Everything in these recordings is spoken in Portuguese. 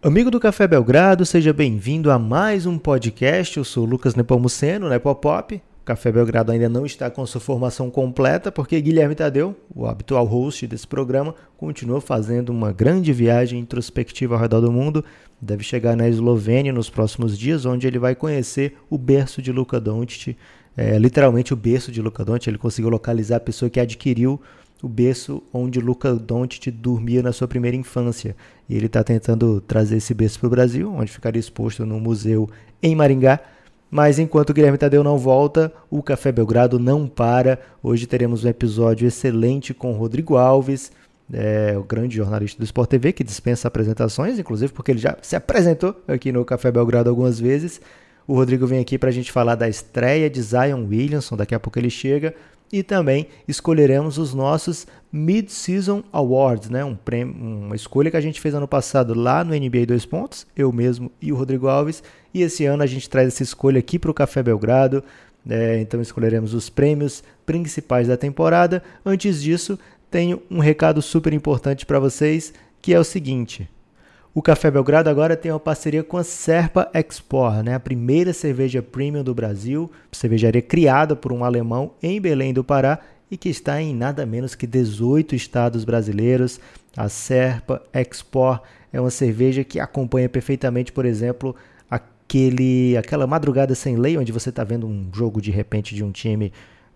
Amigo do Café Belgrado, seja bem-vindo a mais um podcast. Eu sou Lucas Nepomuceno, Nepopop. O Café Belgrado ainda não está com sua formação completa, porque Guilherme Tadeu, o habitual host desse programa, continua fazendo uma grande viagem introspectiva ao redor do mundo. Deve chegar na Eslovênia nos próximos dias, onde ele vai conhecer o berço de Luka Doncic, é, literalmente o berço de Luka Doncic. Ele conseguiu localizar a pessoa que adquiriu o berço onde Luca Doncic dormia na sua primeira infância. E ele está tentando trazer esse berço para o Brasil, onde ficaria exposto no museu em Maringá. Mas enquanto o Guilherme Tadeu não volta, o Café Belgrado não para. Hoje teremos um episódio excelente com Rodrigo Alves, é, o grande jornalista do Sport TV, que dispensa apresentações, inclusive porque ele já se apresentou aqui no Café Belgrado algumas vezes. O Rodrigo vem aqui para a gente falar da estreia de Zion Williamson, daqui a pouco ele chega, e também escolheremos os nossos Mid-Season Awards, né? um prêmio, uma escolha que a gente fez ano passado lá no NBA 2 Pontos, eu mesmo e o Rodrigo Alves, e esse ano a gente traz essa escolha aqui para o Café Belgrado, é, então escolheremos os prêmios principais da temporada. Antes disso, tenho um recado super importante para vocês, que é o seguinte. O Café Belgrado agora tem uma parceria com a Serpa Export, né? a primeira cerveja premium do Brasil, cervejaria criada por um alemão em Belém do Pará e que está em nada menos que 18 estados brasileiros. A Serpa Export é uma cerveja que acompanha perfeitamente, por exemplo, aquele, aquela madrugada sem lei, onde você está vendo um jogo de repente de um time,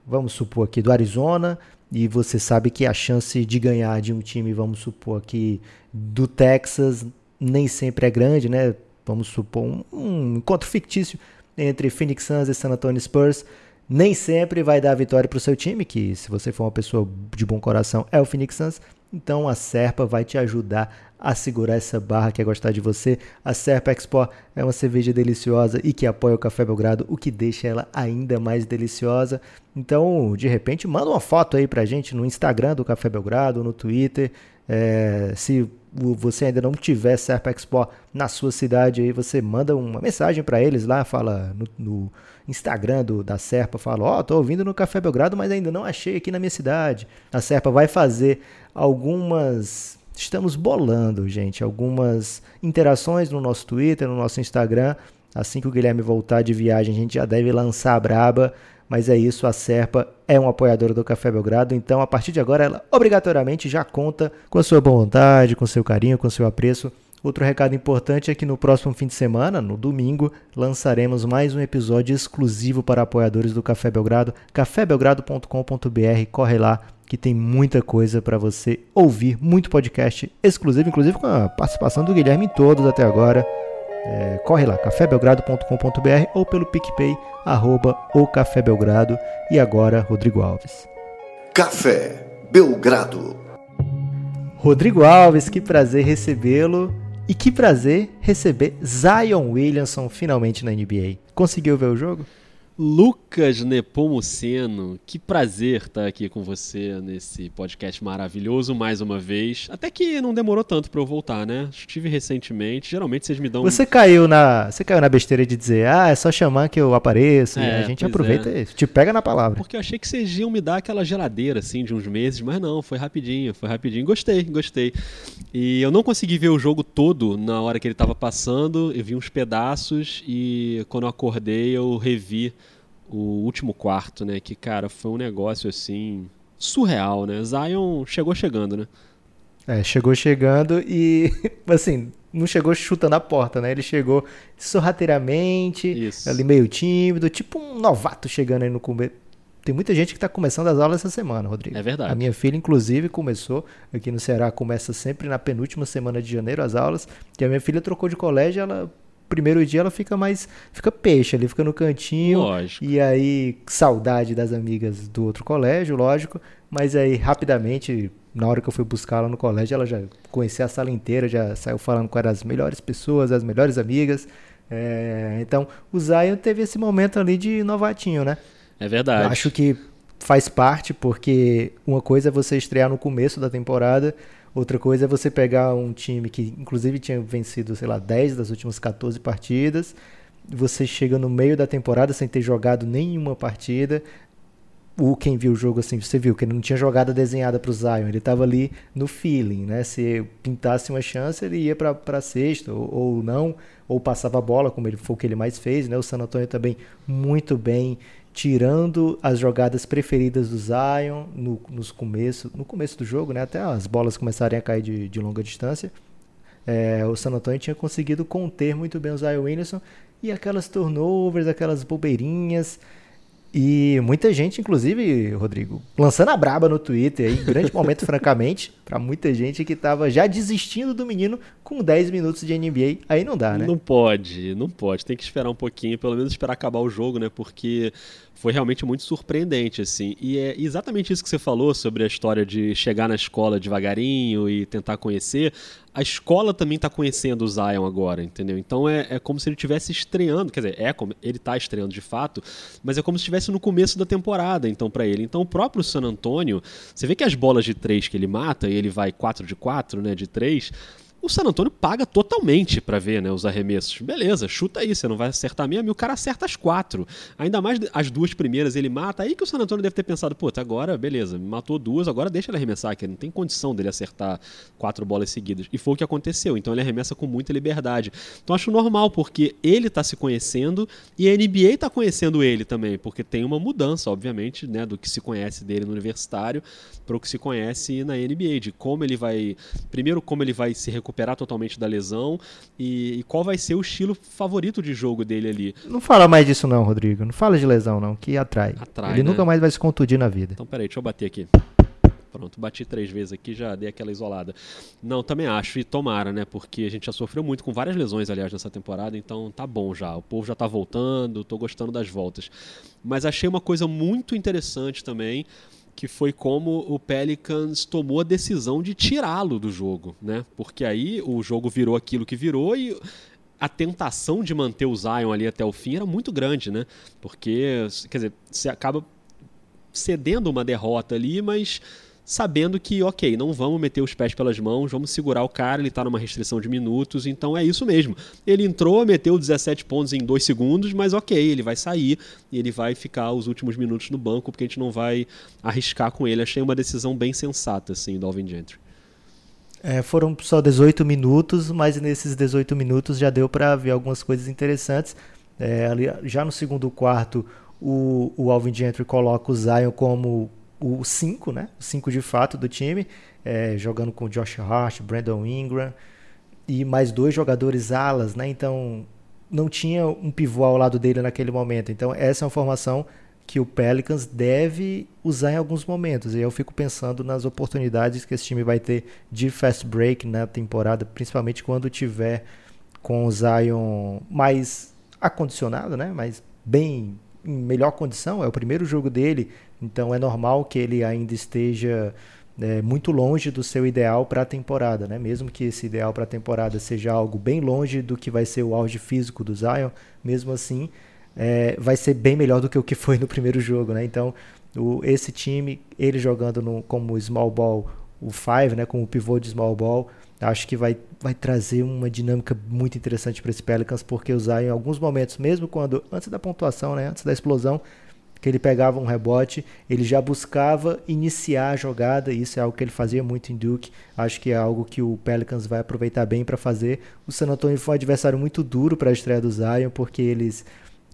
vamos supor aqui do Arizona, e você sabe que a chance de ganhar de um time, vamos supor aqui do Texas, nem sempre é grande, né? Vamos supor um, um encontro fictício entre Phoenix Suns e San Antonio Spurs. Nem sempre vai dar vitória para o seu time, que se você for uma pessoa de bom coração é o Phoenix Suns. Então a Serpa vai te ajudar a segurar essa barra que é gostar de você. A Serpa Expo é uma cerveja deliciosa e que apoia o Café Belgrado, o que deixa ela ainda mais deliciosa. Então, de repente, manda uma foto aí pra gente no Instagram do Café Belgrado, no Twitter. É, se você ainda não tiver Serpa Expo na sua cidade, aí você manda uma mensagem para eles lá, fala no, no Instagram do, da Serpa, fala, ó, oh, tô ouvindo no Café Belgrado, mas ainda não achei aqui na minha cidade. A Serpa vai fazer algumas estamos bolando, gente, algumas interações no nosso Twitter, no nosso Instagram. Assim que o Guilherme voltar de viagem, a gente já deve lançar a braba. Mas é isso, a Serpa é um apoiadora do Café Belgrado, então a partir de agora ela obrigatoriamente já conta com a sua boa vontade, com seu carinho, com seu apreço. Outro recado importante é que no próximo fim de semana, no domingo, lançaremos mais um episódio exclusivo para apoiadores do Café Belgrado, cafébelgrado.com.br. Corre lá que tem muita coisa para você ouvir, muito podcast exclusivo, inclusive com a participação do Guilherme em todos até agora. É, corre lá, cafébelgrado.com.br ou pelo PicPay, arroba o Café Belgrado. E agora, Rodrigo Alves. Café Belgrado. Rodrigo Alves, que prazer recebê-lo. E que prazer receber Zion Williamson finalmente na NBA. Conseguiu ver o jogo? Lucas Nepomuceno, que prazer estar aqui com você nesse podcast maravilhoso mais uma vez. Até que não demorou tanto para eu voltar, né? Estive recentemente. Geralmente vocês me dão. Você caiu na, você caiu na besteira de dizer, ah, é só chamar que eu apareço. É, e a gente aproveita é. e te pega na palavra. Porque eu achei que vocês iam me dar aquela geladeira assim de uns meses, mas não, foi rapidinho, foi rapidinho. Gostei, gostei. E eu não consegui ver o jogo todo na hora que ele estava passando. Eu vi uns pedaços e quando eu acordei eu revi o último quarto, né? Que, cara, foi um negócio assim surreal, né? Zion chegou chegando, né? É, chegou chegando e, assim, não chegou chutando a porta, né? Ele chegou sorrateiramente, Isso. ali meio tímido, tipo um novato chegando aí no começo. Tem muita gente que está começando as aulas essa semana, Rodrigo. É verdade. A minha filha, inclusive, começou. Aqui no Ceará começa sempre na penúltima semana de janeiro as aulas. Que a minha filha trocou de colégio, ela primeiro dia ela fica mais. Fica peixe ali, fica no cantinho. Lógico. E aí, saudade das amigas do outro colégio, lógico. Mas aí, rapidamente, na hora que eu fui buscar ela no colégio, ela já conhecia a sala inteira, já saiu falando com as melhores pessoas, as melhores amigas. É, então, o Zion teve esse momento ali de novatinho, né? É verdade. Eu acho que faz parte, porque uma coisa é você estrear no começo da temporada Outra coisa é você pegar um time que, inclusive, tinha vencido, sei lá, 10 das últimas 14 partidas. Você chega no meio da temporada sem ter jogado nenhuma partida. o quem viu o jogo assim, você viu que ele não tinha jogada desenhada para o Zion, ele estava ali no feeling, né? Se pintasse uma chance, ele ia para sexta ou, ou, não, ou passava a bola, como ele foi o que ele mais fez, né? O San Antonio também muito bem tirando as jogadas preferidas do Zion no, nos começo, no começo do jogo, né? Até as bolas começarem a cair de, de longa distância. É, o San Antonio tinha conseguido conter muito bem o Zion Williamson e aquelas turnovers, aquelas bobeirinhas e muita gente, inclusive, Rodrigo, lançando a braba no Twitter, aí, grande momento, francamente, para muita gente que tava já desistindo do menino com 10 minutos de NBA. Aí não dá, né? Não pode, não pode. Tem que esperar um pouquinho, pelo menos esperar acabar o jogo, né? Porque foi realmente muito surpreendente, assim. E é exatamente isso que você falou sobre a história de chegar na escola devagarinho e tentar conhecer. A escola também está conhecendo o Zion agora, entendeu? Então é, é como se ele estivesse estreando, quer dizer, é como ele está estreando de fato, mas é como se estivesse no começo da temporada, então, para ele. Então, o próprio San Antonio, você vê que as bolas de três que ele mata, e ele vai 4 de 4, né, de 3, o San Antonio paga totalmente para ver né, os arremessos. Beleza, chuta aí, você não vai acertar mesmo. E o cara acerta as quatro. Ainda mais as duas primeiras ele mata. Aí que o San Antonio deve ter pensado, puta, agora, beleza, matou duas, agora deixa ele arremessar, que não tem condição dele acertar quatro bolas seguidas. E foi o que aconteceu. Então ele arremessa com muita liberdade. Então acho normal, porque ele tá se conhecendo e a NBA tá conhecendo ele também, porque tem uma mudança, obviamente, né, do que se conhece dele no universitário para o que se conhece na NBA, de como ele vai. Primeiro, como ele vai se recuperar recuperar totalmente da lesão e, e, qual vai ser o estilo favorito de jogo dele ali. Não fala mais disso não, Rodrigo. Não fala de lesão não, que atrai. atrai Ele né? nunca mais vai se contundir na vida. Então peraí, deixa eu bater aqui. Pronto, bati três vezes aqui, já dei aquela isolada. Não, também acho, e tomara, né? Porque a gente já sofreu muito com várias lesões, aliás, nessa temporada, então tá bom já. O povo já tá voltando, tô gostando das voltas. Mas achei uma coisa muito interessante também que foi como o Pelicans tomou a decisão de tirá-lo do jogo, né? Porque aí o jogo virou aquilo que virou e a tentação de manter o Zion ali até o fim era muito grande, né? Porque, quer dizer, você acaba cedendo uma derrota ali, mas sabendo que, ok, não vamos meter os pés pelas mãos, vamos segurar o cara, ele está numa restrição de minutos, então é isso mesmo. Ele entrou, meteu 17 pontos em 2 segundos, mas ok, ele vai sair e ele vai ficar os últimos minutos no banco, porque a gente não vai arriscar com ele. Achei uma decisão bem sensata, assim, do Alvin Gentry. É, foram só 18 minutos, mas nesses 18 minutos já deu para ver algumas coisas interessantes. É, ali, já no segundo quarto, o, o Alvin Gentry coloca o Zion como o 5, né? O 5 de fato do time, é, jogando com Josh Hart, Brandon Ingram e mais dois jogadores alas, né? Então não tinha um pivô ao lado dele naquele momento. Então essa é uma formação que o Pelicans deve usar em alguns momentos. E eu fico pensando nas oportunidades que esse time vai ter de fast break na temporada, principalmente quando tiver com o Zion mais acondicionado, né? Mas bem em melhor condição. É o primeiro jogo dele então é normal que ele ainda esteja é, muito longe do seu ideal para a temporada, né? Mesmo que esse ideal para a temporada seja algo bem longe do que vai ser o auge físico do Zion, mesmo assim é, vai ser bem melhor do que o que foi no primeiro jogo, né? Então o, esse time, ele jogando no, como small ball, o five, né? Como pivô de small ball, acho que vai, vai trazer uma dinâmica muito interessante para esse Pelicans, porque o Zion em alguns momentos, mesmo quando antes da pontuação, né? Antes da explosão que ele pegava um rebote, ele já buscava iniciar a jogada, isso é algo que ele fazia muito em Duke, acho que é algo que o Pelicans vai aproveitar bem para fazer. O San Antonio foi um adversário muito duro para a estreia do Zion, porque eles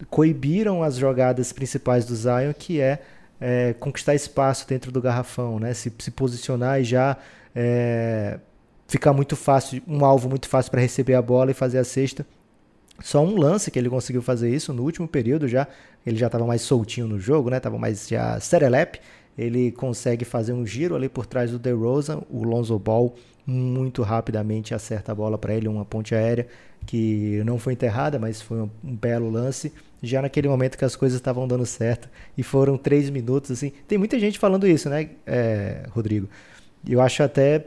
coibiram as jogadas principais do Zion, que é, é conquistar espaço dentro do garrafão, né? se, se posicionar e já é, ficar muito fácil, um alvo muito fácil para receber a bola e fazer a cesta. Só um lance que ele conseguiu fazer isso no último período já. Ele já estava mais soltinho no jogo, né? Tava mais já serelepe. Ele consegue fazer um giro ali por trás do DeRozan. O Lonzo Ball muito rapidamente acerta a bola para ele, uma ponte aérea que não foi enterrada, mas foi um, um belo lance. Já naquele momento que as coisas estavam dando certo e foram três minutos assim. Tem muita gente falando isso, né, é, Rodrigo? Eu acho até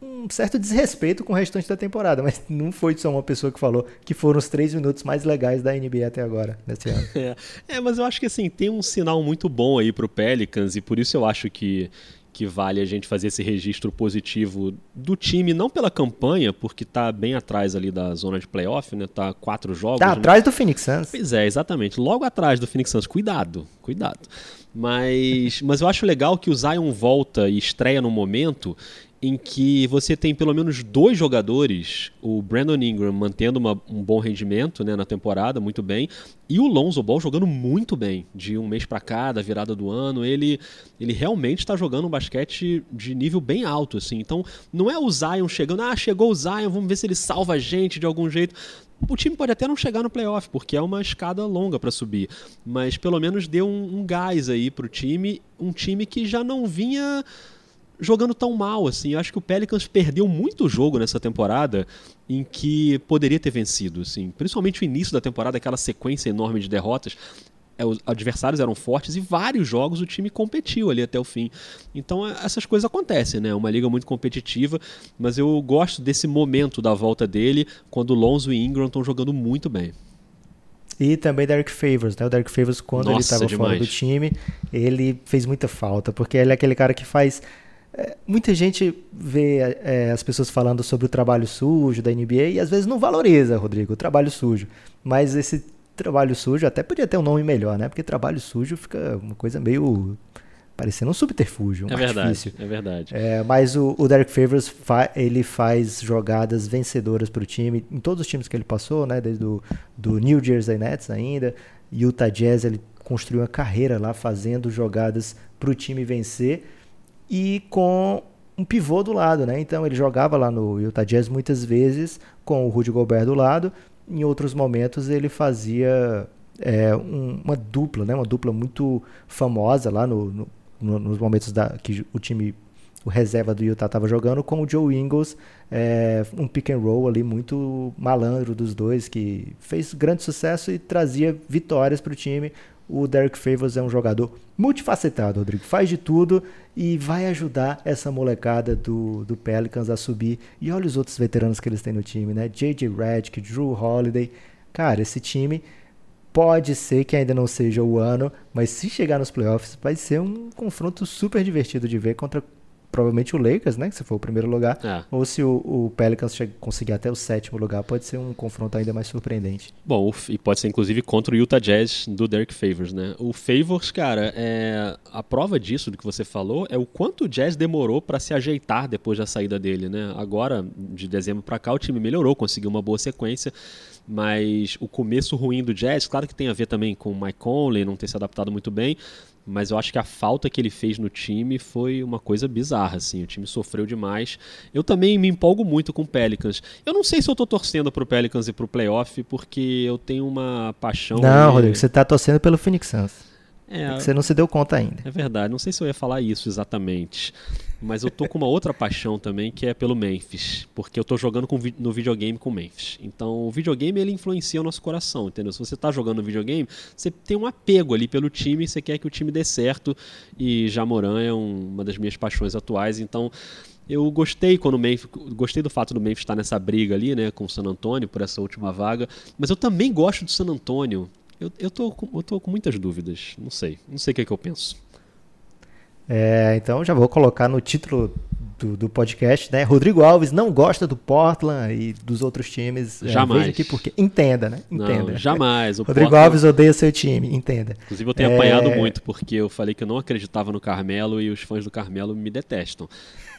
um certo desrespeito com o restante da temporada, mas não foi só uma pessoa que falou que foram os três minutos mais legais da NBA até agora, nesse ano. É, é mas eu acho que assim, tem um sinal muito bom aí pro Pelicans e por isso eu acho que que vale a gente fazer esse registro positivo do time, não pela campanha, porque tá bem atrás ali da zona de playoff, né? Tá quatro jogos. Tá né? atrás do Phoenix Suns. Pois é, exatamente. Logo atrás do Phoenix Suns. Cuidado, cuidado. Mas, mas eu acho legal que o Zion volta e estreia no momento em que você tem pelo menos dois jogadores, o Brandon Ingram mantendo uma, um bom rendimento né, na temporada, muito bem, e o Lonzo Ball jogando muito bem, de um mês para cá, da virada do ano, ele, ele realmente está jogando um basquete de nível bem alto, assim. Então, não é o Zion chegando, ah, chegou o Zion, vamos ver se ele salva a gente de algum jeito. O time pode até não chegar no playoff, porque é uma escada longa para subir, mas pelo menos deu um, um gás aí pro time, um time que já não vinha jogando tão mal assim. Eu acho que o Pelicans perdeu muito jogo nessa temporada em que poderia ter vencido, assim. Principalmente o início da temporada, aquela sequência enorme de derrotas. É, os adversários eram fortes e vários jogos o time competiu ali até o fim. Então é, essas coisas acontecem, né? Uma liga muito competitiva, mas eu gosto desse momento da volta dele, quando Lonzo e Ingram estão jogando muito bem. E também Derek Favors, né? O Derek Favors, quando Nossa, ele estava fora do time, ele fez muita falta, porque ele é aquele cara que faz é, muita gente vê é, as pessoas falando sobre o trabalho sujo da NBA e às vezes não valoriza, Rodrigo, o trabalho sujo. Mas esse trabalho sujo até podia ter um nome melhor, né? Porque trabalho sujo fica uma coisa meio parecendo um subterfúgio, um é artifício. verdade, é verdade. É, mas o, o Derek Favors fa ele faz jogadas vencedoras para o time em todos os times que ele passou, né? Desde do, do New Jersey Nets ainda, Utah Jazz ele construiu uma carreira lá fazendo jogadas para o time vencer e com um pivô do lado, né? Então ele jogava lá no Utah Jazz muitas vezes com o Rudy Gobert do lado. Em outros momentos ele fazia é, um, uma dupla, né? Uma dupla muito famosa lá no, no, no, nos momentos da, que o time, o reserva do Utah estava jogando com o Joe Ingles, é, um pick and roll ali muito malandro dos dois que fez grande sucesso e trazia vitórias para o time. O Derek Favors é um jogador multifacetado, Rodrigo. Faz de tudo e vai ajudar essa molecada do, do Pelicans a subir. E olha os outros veteranos que eles têm no time, né? J.J. Redick, Drew Holiday. Cara, esse time pode ser que ainda não seja o ano, mas se chegar nos playoffs vai ser um confronto super divertido de ver contra provavelmente o Lakers, né? Que se for o primeiro lugar. É. Ou se o, o Pelicans conseguir até o sétimo lugar, pode ser um confronto ainda mais surpreendente. Bom, e pode ser inclusive contra o Utah Jazz do Derek Favors, né? O Favors, cara, é... a prova disso, do que você falou, é o quanto o Jazz demorou para se ajeitar depois da saída dele, né? Agora, de dezembro para cá, o time melhorou, conseguiu uma boa sequência mas o começo ruim do Jazz, claro que tem a ver também com o Mike Conley não ter se adaptado muito bem, mas eu acho que a falta que ele fez no time foi uma coisa bizarra, assim. O time sofreu demais. Eu também me empolgo muito com o Pelicans. Eu não sei se eu tô torcendo pro Pelicans e pro playoff, porque eu tenho uma paixão. Não, Rodrigo, você tá torcendo pelo Phoenix Suns. É, é você não se deu conta ainda. É verdade, não sei se eu ia falar isso exatamente. Mas eu tô com uma outra paixão também, que é pelo Memphis. Porque eu tô jogando com, no videogame com o Memphis. Então, o videogame, ele influencia o nosso coração, entendeu? Se você tá jogando no videogame, você tem um apego ali pelo time, você quer que o time dê certo. E Jamoran é um, uma das minhas paixões atuais, então... Eu gostei quando o Memphis, gostei do fato do Memphis estar nessa briga ali, né, com o San Antonio por essa última vaga, mas eu também gosto do San Antonio. Eu, eu, tô, eu tô com muitas dúvidas, não sei, não sei o que, é que eu penso. É, então já vou colocar no título do, do, podcast, né? Rodrigo Alves não gosta do Portland e dos outros times. É, jamais. É, aqui porque entenda, né? Entenda. Não, jamais. O Rodrigo Portland... Alves odeia seu time, entenda. Inclusive eu tenho é... apanhado muito porque eu falei que eu não acreditava no Carmelo e os fãs do Carmelo me detestam.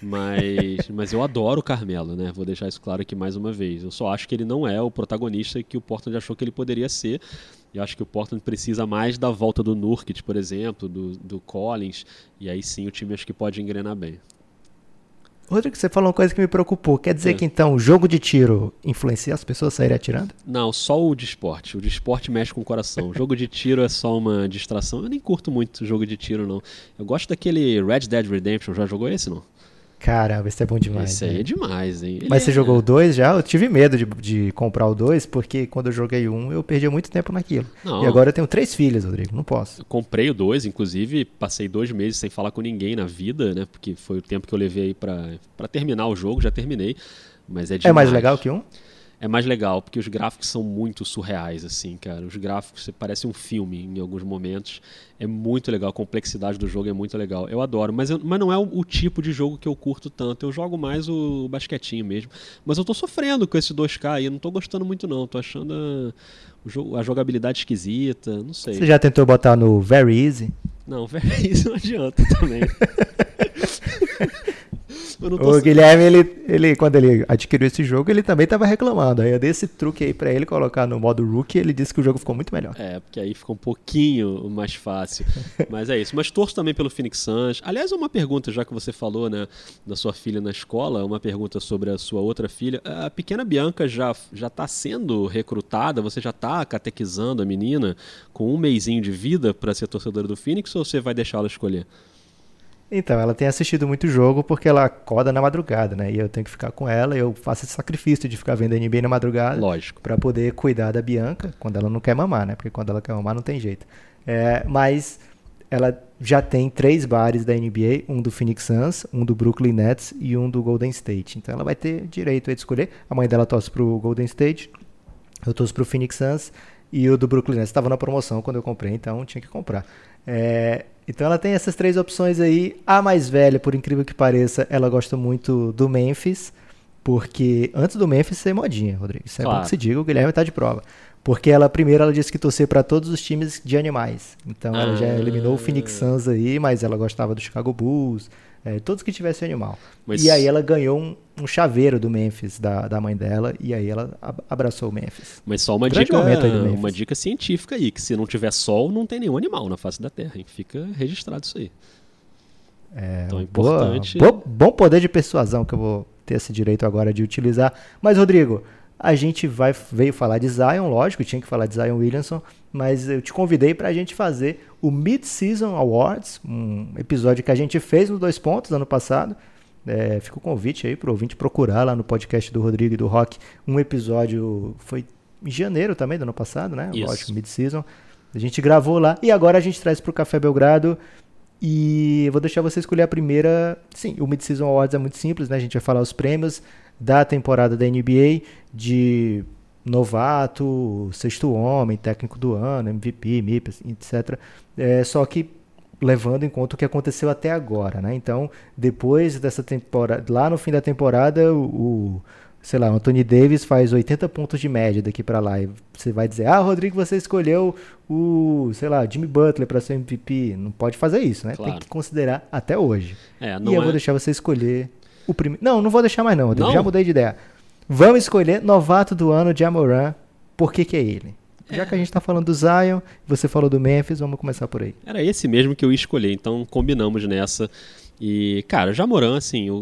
Mas, mas eu adoro o Carmelo, né? Vou deixar isso claro aqui mais uma vez. Eu só acho que ele não é o protagonista que o Portland achou que ele poderia ser. E acho que o Portland precisa mais da volta do Nurkic, por exemplo, do, do Collins. E aí sim o time acho que pode engrenar bem. Rodrigo, você falou uma coisa que me preocupou. Quer dizer é. que então o jogo de tiro influencia as pessoas a saírem atirando? Não, só o de esporte. O de esporte mexe com o coração. O jogo de tiro é só uma distração. Eu nem curto muito o jogo de tiro, não. Eu gosto daquele Red Dead Redemption. Já jogou esse, não? Caramba, esse é bom demais. Aí né? é demais, hein? Mas você é... jogou o 2 já? Eu tive medo de, de comprar o 2, porque quando eu joguei um, eu perdi muito tempo naquilo. Não. E agora eu tenho três filhas, Rodrigo, não posso. Eu comprei o 2, inclusive, passei dois meses sem falar com ninguém na vida, né? Porque foi o tempo que eu levei aí pra, pra terminar o jogo, já terminei. Mas é demais. É mais legal que um? É mais legal, porque os gráficos são muito surreais, assim, cara. Os gráficos parece um filme em alguns momentos. É muito legal, a complexidade do jogo é muito legal. Eu adoro, mas, eu, mas não é o, o, tipo de jogo que eu curto tanto. Eu jogo mais o, o, basquetinho mesmo. Mas eu tô sofrendo com esse 2K aí, eu não tô gostando muito não. Tô achando a, jogo, a jogabilidade esquisita, não sei. Você já tentou botar no Very Easy? Não, Very Easy não adianta também. O Guilherme, ele, ele, quando ele adquiriu esse jogo, ele também estava reclamando. Aí eu dei esse truque aí para ele colocar no modo rookie ele disse que o jogo ficou muito melhor. É, porque aí ficou um pouquinho mais fácil. Mas é isso. Mas torço também pelo Phoenix Suns. Aliás, uma pergunta, já que você falou, né, da sua filha na escola, uma pergunta sobre a sua outra filha. A pequena Bianca já já está sendo recrutada? Você já está catequizando a menina com um mêsinho de vida para ser torcedora do Phoenix ou você vai deixá-la escolher? Então, ela tem assistido muito jogo porque ela acorda na madrugada, né? E eu tenho que ficar com ela eu faço esse sacrifício de ficar vendo a NBA na madrugada. Lógico. Pra poder cuidar da Bianca quando ela não quer mamar, né? Porque quando ela quer mamar não tem jeito. É, mas ela já tem três bares da NBA, um do Phoenix Suns, um do Brooklyn Nets e um do Golden State. Então ela vai ter direito a escolher. A mãe dela torce pro Golden State, eu torço pro Phoenix Suns e o do Brooklyn Nets estava na promoção quando eu comprei, então tinha que comprar. É, então ela tem essas três opções aí. A mais velha, por incrível que pareça, ela gosta muito do Memphis, porque antes do Memphis ser modinha, Rodrigo. Isso é claro. bom que se diga, o Guilherme está de prova. Porque ela primeiro ela disse que torcer para todos os times de animais. Então ah. ela já ah. eliminou o Phoenix Suns aí, mas ela gostava do Chicago Bulls, é, todos que tivessem animal. Mas... E aí ela ganhou um, um, chaveiro do Memphis, da, da mãe dela, e aí ela abraçou o Memphis. Mas só uma dica, uma dica científica aí, que se não tiver sol, não tem nenhum animal na face da Terra. Hein? Fica registrado isso aí. É, então, é importante... Boa, bom poder de persuasão que eu vou ter esse direito agora de utilizar. Mas, Rodrigo, a gente vai veio falar de Zion, lógico, tinha que falar de Zion Williamson, mas eu te convidei para a gente fazer o Mid-Season Awards, um episódio que a gente fez nos dois pontos ano passado. É, fica o convite aí para o ouvinte procurar lá no podcast do Rodrigo e do Rock um episódio, foi em janeiro também do ano passado, né? Isso. Lógico, Mid-Season. A gente gravou lá e agora a gente traz para o Café Belgrado e eu vou deixar você escolher a primeira. Sim, o Mid-Season Awards é muito simples, né? A gente vai falar os prêmios da temporada da NBA de novato, sexto homem, técnico do ano, MVP, MIP, etc. É, só que levando em conta o que aconteceu até agora, né? Então, depois dessa temporada, lá no fim da temporada, o, o sei lá, o Anthony Davis faz 80 pontos de média daqui para lá e você vai dizer: "Ah, Rodrigo, você escolheu o, sei lá, Jimmy Butler para ser MVP". Não pode fazer isso, né? Claro. Tem que considerar até hoje. É, e eu é... vou deixar você escolher o primeiro. Não, não vou deixar mais não, Rodrigo. Não? Já mudei de ideia. Vamos escolher novato do ano de Amoran. Por que, que é ele? Já que a gente está falando do Zion, você falou do Memphis, vamos começar por aí. Era esse mesmo que eu ia escolher, então combinamos nessa. E, cara, Jamoran, assim, o,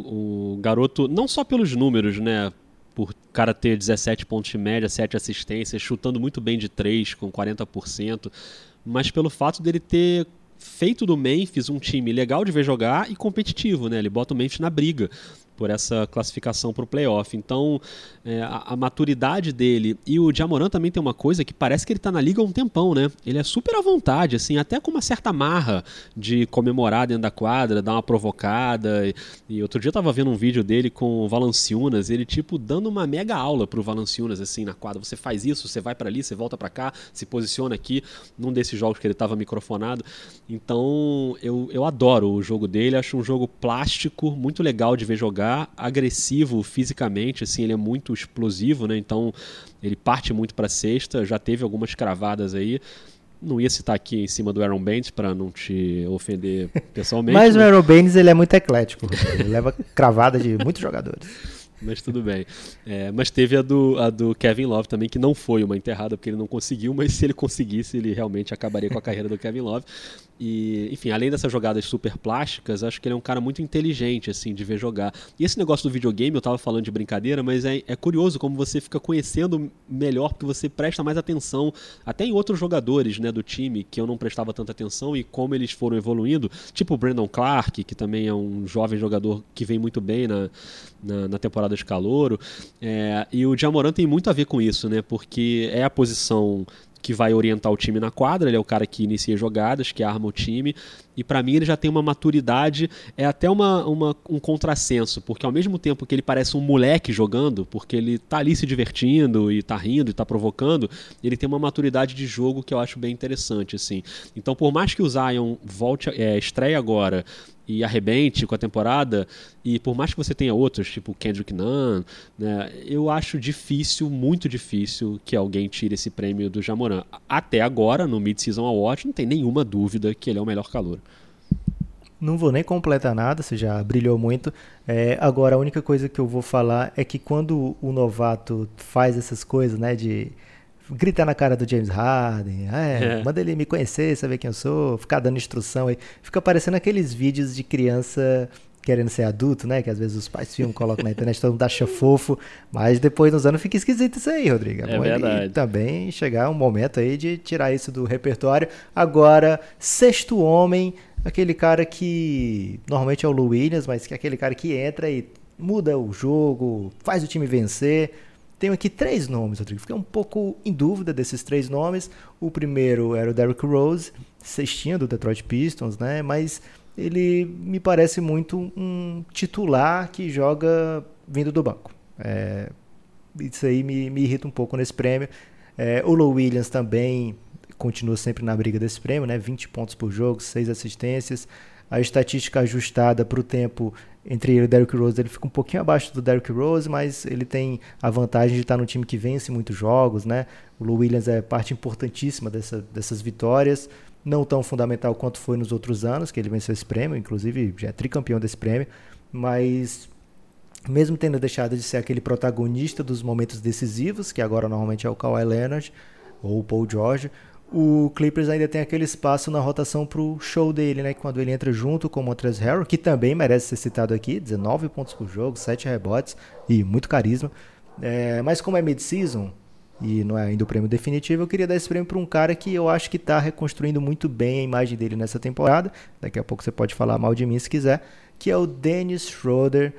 o garoto, não só pelos números, né? Por cara ter 17 pontos de média, 7 assistências, chutando muito bem de 3, com 40%, mas pelo fato dele ter feito do Memphis um time legal de ver jogar e competitivo, né? Ele bota o Memphis na briga por essa classificação para o playoff. Então, é, a, a, maturidade dele e o Jamoran também tem uma coisa que parece que ele está na liga há um tempão, né? Ele é super à vontade, assim, até com uma certa marra de comemorar dentro da quadra, dar uma provocada. E, e outro dia eu tava vendo um vídeo dele com o Valanciunas, ele tipo dando uma mega aula pro Valanciunas assim na quadra. Você faz isso, você vai para ali, você volta para cá, se posiciona aqui, num desses jogos que ele estava microfonado. Então, eu, eu adoro o jogo dele, acho um jogo plástico, muito legal de ver jogar jogar agressivo fisicamente, assim, ele é muito explosivo, né? Então ele parte muito para cesta, já teve algumas cravadas aí. Não ia citar aqui em cima do Aaron Baines para não te ofender pessoalmente. Mas né? o Aaron Baines ele é muito eclético, ele leva cravada de muitos jogadores. Mas tudo bem. É, mas teve a do, a do Kevin Love também, que não foi uma enterrada, porque ele não conseguiu, mas se ele conseguisse, ele realmente acabaria com a carreira do Kevin Love. E, enfim, além dessas jogadas super plásticas, acho que ele é um cara muito inteligente, assim, de ver jogar. E esse negócio do videogame, eu tava falando de brincadeira, mas é, é curioso como você fica conhecendo melhor, porque você presta mais atenção, até em outros jogadores, né, do time, que eu não prestava tanta atenção, e como eles foram evoluindo, tipo o Brandon Clark, que também é um jovem jogador que vem muito bem na, na, na temporada de calouro. É, e o Jamoran tem muito a ver com isso, né, porque é a posição que vai orientar o time na quadra, ele é o cara que inicia jogadas, que arma o time, e para mim ele já tem uma maturidade, é até uma, uma, um contrassenso, porque ao mesmo tempo que ele parece um moleque jogando, porque ele tá ali se divertindo e tá rindo e tá provocando, ele tem uma maturidade de jogo que eu acho bem interessante, assim. Então, por mais que o Zion volte, é, estreie agora e arrebente com a temporada, e por mais que você tenha outros, tipo Kendrick Nunn, né, eu acho difícil, muito difícil, que alguém tire esse prêmio do Jamoran. Até agora, no Mid-Season Award, não tem nenhuma dúvida que ele é o melhor calor. Não vou nem completar nada, você já brilhou muito. É, agora, a única coisa que eu vou falar é que quando o novato faz essas coisas, né, de gritar na cara do James Harden, ah, é, é. manda ele me conhecer, saber quem eu sou, ficar dando instrução aí. Fica parecendo aqueles vídeos de criança querendo ser adulto, né? Que às vezes os pais filmam, colocam na internet, todo mundo acha fofo, mas depois nos anos fica esquisito isso aí, Rodrigo. É, é verdade. também chegar um momento aí de tirar isso do repertório. Agora, sexto homem, aquele cara que normalmente é o Lou Williams, mas que é aquele cara que entra e muda o jogo, faz o time vencer. Tenho aqui três nomes, Rodrigo. Fiquei um pouco em dúvida desses três nomes. O primeiro era o Derrick Rose, cestinha do Detroit Pistons, né? Mas ele me parece muito um titular que joga vindo do banco. É, isso aí me, me, irrita um pouco nesse prêmio. É, o Low Williams também continua sempre na briga desse prêmio, né? 20 pontos por jogo, 6 assistências. A estatística ajustada para o tempo entre ele e o Derrick Rose, ele fica um pouquinho abaixo do Derrick Rose, mas ele tem a vantagem de estar no time que vence muitos jogos, né? O Lou Williams é parte importantíssima dessa, dessas vitórias, não tão fundamental quanto foi nos outros anos que ele venceu esse prêmio, inclusive já é tricampeão desse prêmio, mas mesmo tendo deixado de ser aquele protagonista dos momentos decisivos, que agora normalmente é o Kawhi Leonard ou o Paul George, o Clippers ainda tem aquele espaço na rotação para o show dele, né? Quando ele entra junto com o Montrezl Harrell, que também merece ser citado aqui, 19 pontos por jogo, 7 rebotes e muito carisma. É, mas como é mid-season e não é ainda o prêmio definitivo, eu queria dar esse prêmio para um cara que eu acho que está reconstruindo muito bem a imagem dele nessa temporada. Daqui a pouco você pode falar mal de mim se quiser, que é o Dennis Schroeder.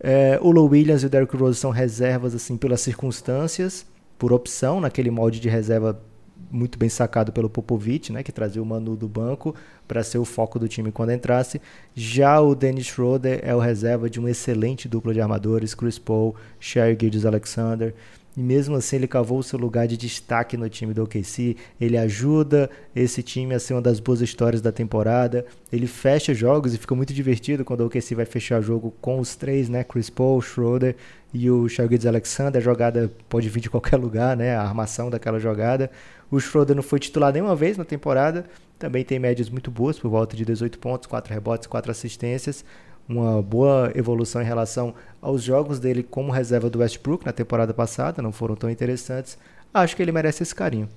É, o Low Williams e o Derrick Rose são reservas assim pelas circunstâncias, por opção, naquele molde de reserva muito bem sacado pelo Popovich, né, que trazia o Manu do banco para ser o foco do time quando entrasse. Já o Dennis Schroeder é o reserva de uma excelente dupla de armadores, Chris Paul, Shai Gilgeous-Alexander. E mesmo assim ele cavou o seu lugar de destaque no time do OKC. Ele ajuda esse time a ser uma das boas histórias da temporada. Ele fecha jogos e fica muito divertido quando o OKC vai fechar jogo com os três, né? Chris Paul, Schroeder e o Shai Alexander. A jogada pode vir de qualquer lugar, né? A armação daquela jogada. O Schroeder não foi titular nenhuma vez na temporada. Também tem médias muito boas, por volta de 18 pontos, 4 rebotes, 4 assistências uma boa evolução em relação aos jogos dele como reserva do Westbrook na temporada passada, não foram tão interessantes. Acho que ele merece esse carinho.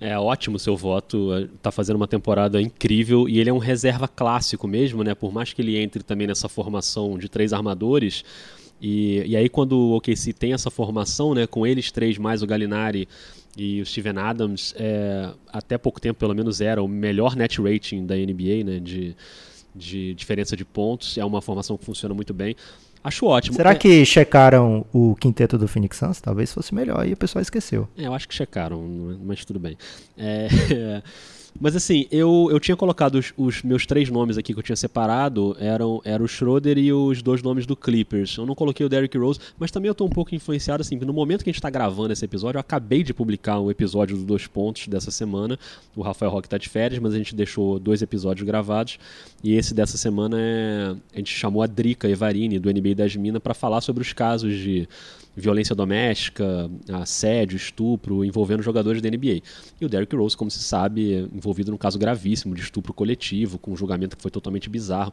É ótimo seu voto, tá fazendo uma temporada incrível e ele é um reserva clássico mesmo, né? Por mais que ele entre também nessa formação de três armadores, e, e aí quando o OKC tem essa formação, né, com eles três mais o Galinari e o Steven Adams, é, até pouco tempo pelo menos era o melhor net rating da NBA, né, de de diferença de pontos. É uma formação que funciona muito bem. Acho ótimo. Será que checaram o quinteto do Phoenix Suns? Talvez fosse melhor e o pessoal esqueceu. É, eu acho que checaram, mas tudo bem. É... Mas assim, eu, eu tinha colocado os, os, meus três nomes aqui que eu tinha separado, eram, eram o Schroeder e os dois nomes do Clippers. Eu não coloquei o Derrick Rose, mas também eu tô um pouco influenciado, assim, no momento que a gente tá gravando esse episódio, eu acabei de publicar um episódio dos dois pontos dessa semana. O Rafael Roque tá de férias, mas a gente deixou dois episódios gravados. E esse dessa semana é. A gente chamou a Drica Evarini, do NBA das Minas, para falar sobre os casos de violência doméstica, assédio, estupro envolvendo jogadores da NBA. E o Derrick Rose, como se sabe, é envolvido num caso gravíssimo de estupro coletivo, com um julgamento que foi totalmente bizarro.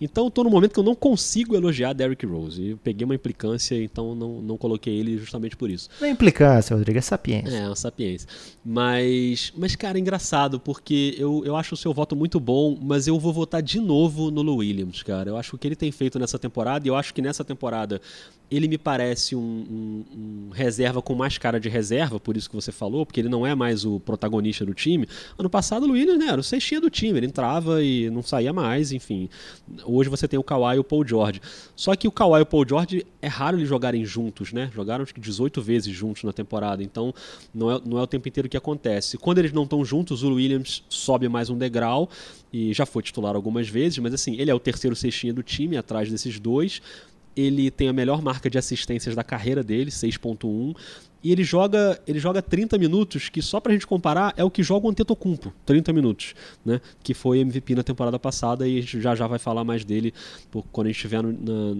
Então estou no momento que eu não consigo elogiar Derrick Rose. E peguei uma implicância, então não, não coloquei ele justamente por isso. Não é implicância, Rodrigo, é sapiência. É, é uma sapiência. Mas, mas cara, é engraçado, porque eu, eu acho o seu voto muito bom, mas eu vou votar de novo no Lou Williams, cara. Eu acho que o que ele tem feito nessa temporada, e eu acho que nessa temporada ele me parece um, um, um, reserva com mais cara de reserva, por isso que você falou, porque ele não é mais o protagonista do time. Ano passado o Williams né, era o cestinha do time, ele entrava e não saía mais, enfim. Hoje você tem o Kawhi e o Paul George. Só que o Kawhi e o Paul George é raro eles jogarem juntos, né? Jogaram acho que 18 vezes juntos na temporada, então não é, não é o tempo inteiro que acontece. Quando eles não estão juntos, o Williams sobe mais um degrau e já foi titular algumas vezes, mas assim, ele é o terceiro cestinha do time, atrás desses dois ele tem a melhor marca de assistências da carreira dele, 6.1. E ele joga, ele joga 30 minutos, que só pra gente comparar é o que joga o Antetokounmpo, 30 minutos, né? Que foi MVP na temporada passada e a gente já já vai falar mais dele quando a gente estiver no, na,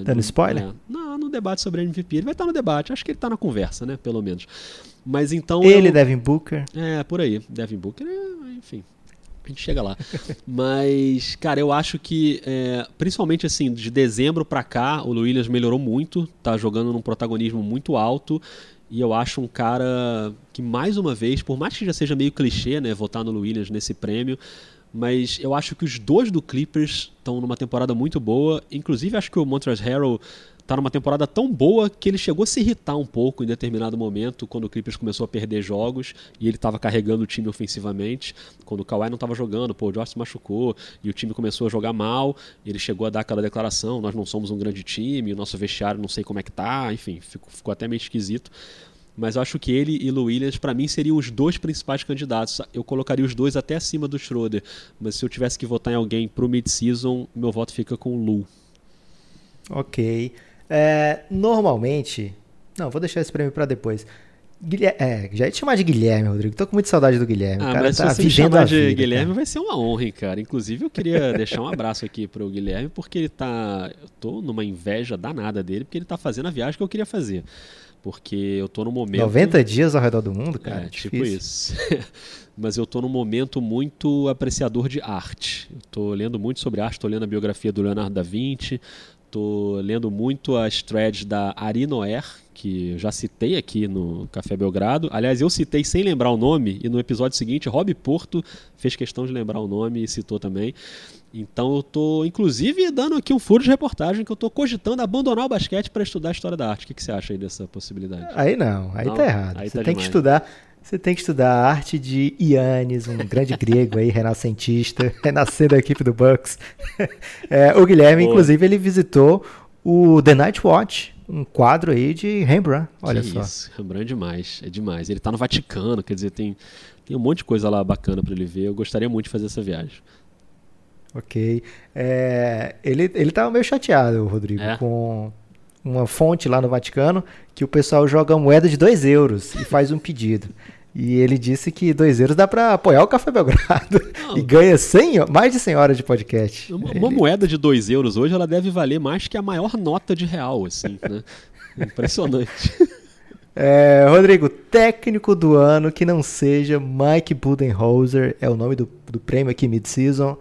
na, Dando spoiler? É, no, no debate sobre MVP. Ele vai estar no debate, acho que ele está na conversa, né? Pelo menos. Mas então. Ele, eu, Devin Booker. É, por aí. Devin Booker, é, enfim, a gente chega lá. Mas, cara, eu acho que, é, principalmente assim, de dezembro para cá, o Williams melhorou muito, tá jogando num protagonismo muito alto. E eu acho um cara que, mais uma vez, por mais que já seja meio clichê, né, votar no Williams nesse prêmio, mas eu acho que os dois do Clippers estão numa temporada muito boa. Inclusive, acho que o Montrezl Harrell tá numa temporada tão boa que ele chegou a se irritar um pouco em determinado momento quando o Clippers começou a perder jogos e ele estava carregando o time ofensivamente. Quando o Kawhi não estava jogando, o Paul George se machucou e o time começou a jogar mal. ele chegou a dar aquela declaração: nós não somos um grande time, o nosso vestiário não sei como é que tá, enfim, ficou, ficou até meio esquisito. Mas eu acho que ele e Lou Williams, para mim, seriam os dois principais candidatos. Eu colocaria os dois até acima do Schroeder. Mas se eu tivesse que votar em alguém pro mid-season, meu voto fica com o Lou. Ok. É, normalmente. Não, vou deixar esse prêmio para depois. Guilherme, é, já ia te chamar de Guilherme, Rodrigo. Tô com muita saudade do Guilherme. Ah, o cara mas tá se você me chamar de vida, Guilherme cara. vai ser uma honra, cara. Inclusive, eu queria deixar um abraço aqui pro Guilherme, porque ele tá. Eu tô numa inveja danada dele, porque ele tá fazendo a viagem que eu queria fazer. Porque eu tô no momento. 90 dias ao redor do mundo, cara. É, tipo isso. Mas eu tô num momento muito apreciador de arte. Eu tô lendo muito sobre arte, tô lendo a biografia do Leonardo da Vinci, tô lendo muito as threads da Ari Noer, que eu já citei aqui no Café Belgrado. Aliás, eu citei sem lembrar o nome, e no episódio seguinte, Rob Porto fez questão de lembrar o nome e citou também. Então eu tô, inclusive, dando aqui um furo de reportagem que eu tô cogitando abandonar o basquete para estudar a história da arte. O que, que você acha aí dessa possibilidade? Aí não, aí Não, tá errado. aí você tá tem que demais. estudar. Você tem que estudar a arte de Yannis, um grande grego aí, renascentista, renascendo da equipe do Bucks. É, o Guilherme, Boa. inclusive, ele visitou o The Night Watch, um quadro aí de Rembrandt. Olha que só. Isso, Rembrandt é demais, é demais. Ele tá no Vaticano, quer dizer, tem, tem um monte de coisa lá bacana para ele ver. Eu gostaria muito de fazer essa viagem. Ok. É, ele, ele tava meio chateado, Rodrigo, É? com uma fonte lá no Vaticano que o pessoal joga moeda de 2 euros e faz um pedido. E ele disse que 2 euros dá pra apoiar o Café Belgrado Não. e ganha 100, mais de 100 horas de podcast. Uma, Ele- uma moeda de 2 euros hoje, ela deve valer mais que a maior nota de real, assim, né? Impressionante. É, Rodrigo, técnico do ano que não seja Mike Budenholzer, é o nome do, do prêmio aqui mid-season.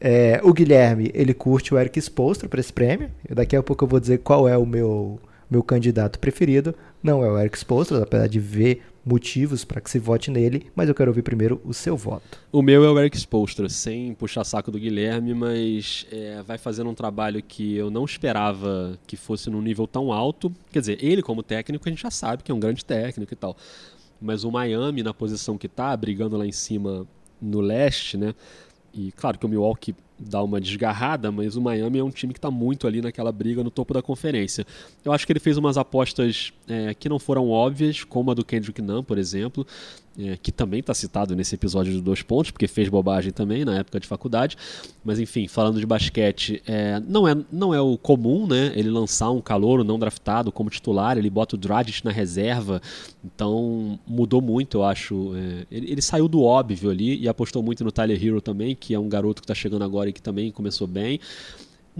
É, o Guilherme, ele curte o Eric Spoelstra para esse prêmio. Daqui a pouco eu vou dizer qual é o meu, meu candidato preferido. Não é o Eric Spoelstra, apesar de ver motivos para que se vote nele, mas eu quero ouvir primeiro o seu voto. O meu é o Eric Spolstra, sem puxar saco do Guilherme, mas é, vai fazendo um trabalho que eu não esperava que fosse num nível tão alto. Quer dizer, ele como técnico a gente já sabe que é um grande técnico e tal. Mas o Miami, na posição que tá, brigando lá em cima no leste, né? E claro que o Milwaukee dá uma desgarrada, mas o Miami é um time que está muito ali naquela briga no topo da conferência. Eu acho que ele fez umas apostas é, que não foram óbvias, como a do Kendrick Nunn, por exemplo, é, que também está citado nesse episódio de dois pontos, porque fez bobagem também na época de faculdade. Mas enfim, falando de basquete, é, não, é, não é o comum, né? Ele lançar um calouro não draftado como titular, ele bota o Dragic na reserva, então mudou muito, eu acho. É, ele, ele saiu do óbvio ali e apostou muito no Tyler Hero também, que é um garoto que está chegando agora e que também começou bem.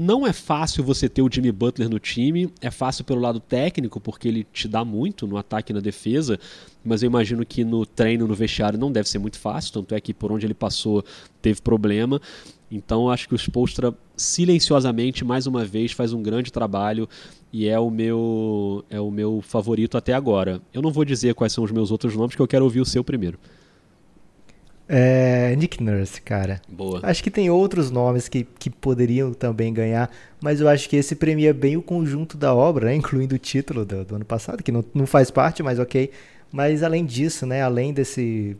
Não é fácil você ter o Jimmy Butler no time, é fácil pelo lado técnico, porque ele te dá muito no ataque e na defesa, mas eu imagino que no treino, no vestiário, não deve ser muito fácil, tanto é que por onde ele passou teve problema. Então acho que o Spolstra, silenciosamente, mais uma vez, faz um grande trabalho e é o meu é o meu favorito até agora. Eu não vou dizer quais são os meus outros nomes, porque eu quero ouvir o seu primeiro. É, Nick Nurse, cara. Boa. Acho que tem outros nomes que, que poderiam também ganhar, mas eu acho que esse premia bem o conjunto da obra, né? incluindo o título do, do ano passado, que não, não faz parte, mas ok. Mas além disso, né? Além desse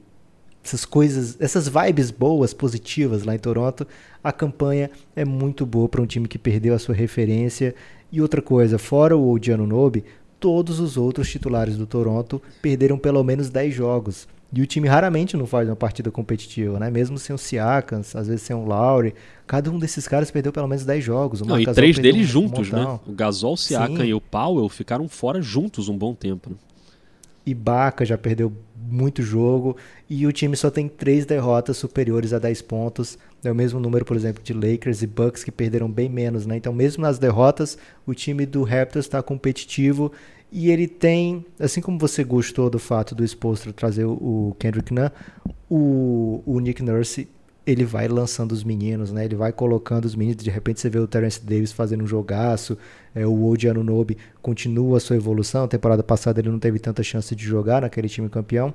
essas coisas, essas vibes boas, positivas lá em Toronto, a campanha é muito boa para um time que perdeu a sua referência. E outra coisa, fora o Odiano Nobe, todos os outros titulares do Toronto perderam pelo menos 10 jogos. E o time raramente não faz uma partida competitiva, né? Mesmo sem o Siakam, às vezes sem o Lauri. Cada um desses caras perdeu pelo menos 10 jogos. O não, e três deles um juntos, né? O Gasol, o Siakam Sim. e o Powell ficaram fora juntos um bom tempo. Né? Ibaka já perdeu muito jogo e o time só tem três derrotas superiores a 10 pontos. É o mesmo número, por exemplo, de Lakers e Bucks que perderam bem menos, né? Então, mesmo nas derrotas, o time do Raptors está competitivo e ele tem, assim como você gostou do fato do Exposto trazer o Kendrick Nunn, o, o Nick Nurse ele vai lançando os meninos, né? Ele vai colocando os meninos. De repente você vê o Terence Davis fazendo um jogaço. É, o Oji Anunobi continua a sua evolução. A temporada passada ele não teve tanta chance de jogar naquele time campeão.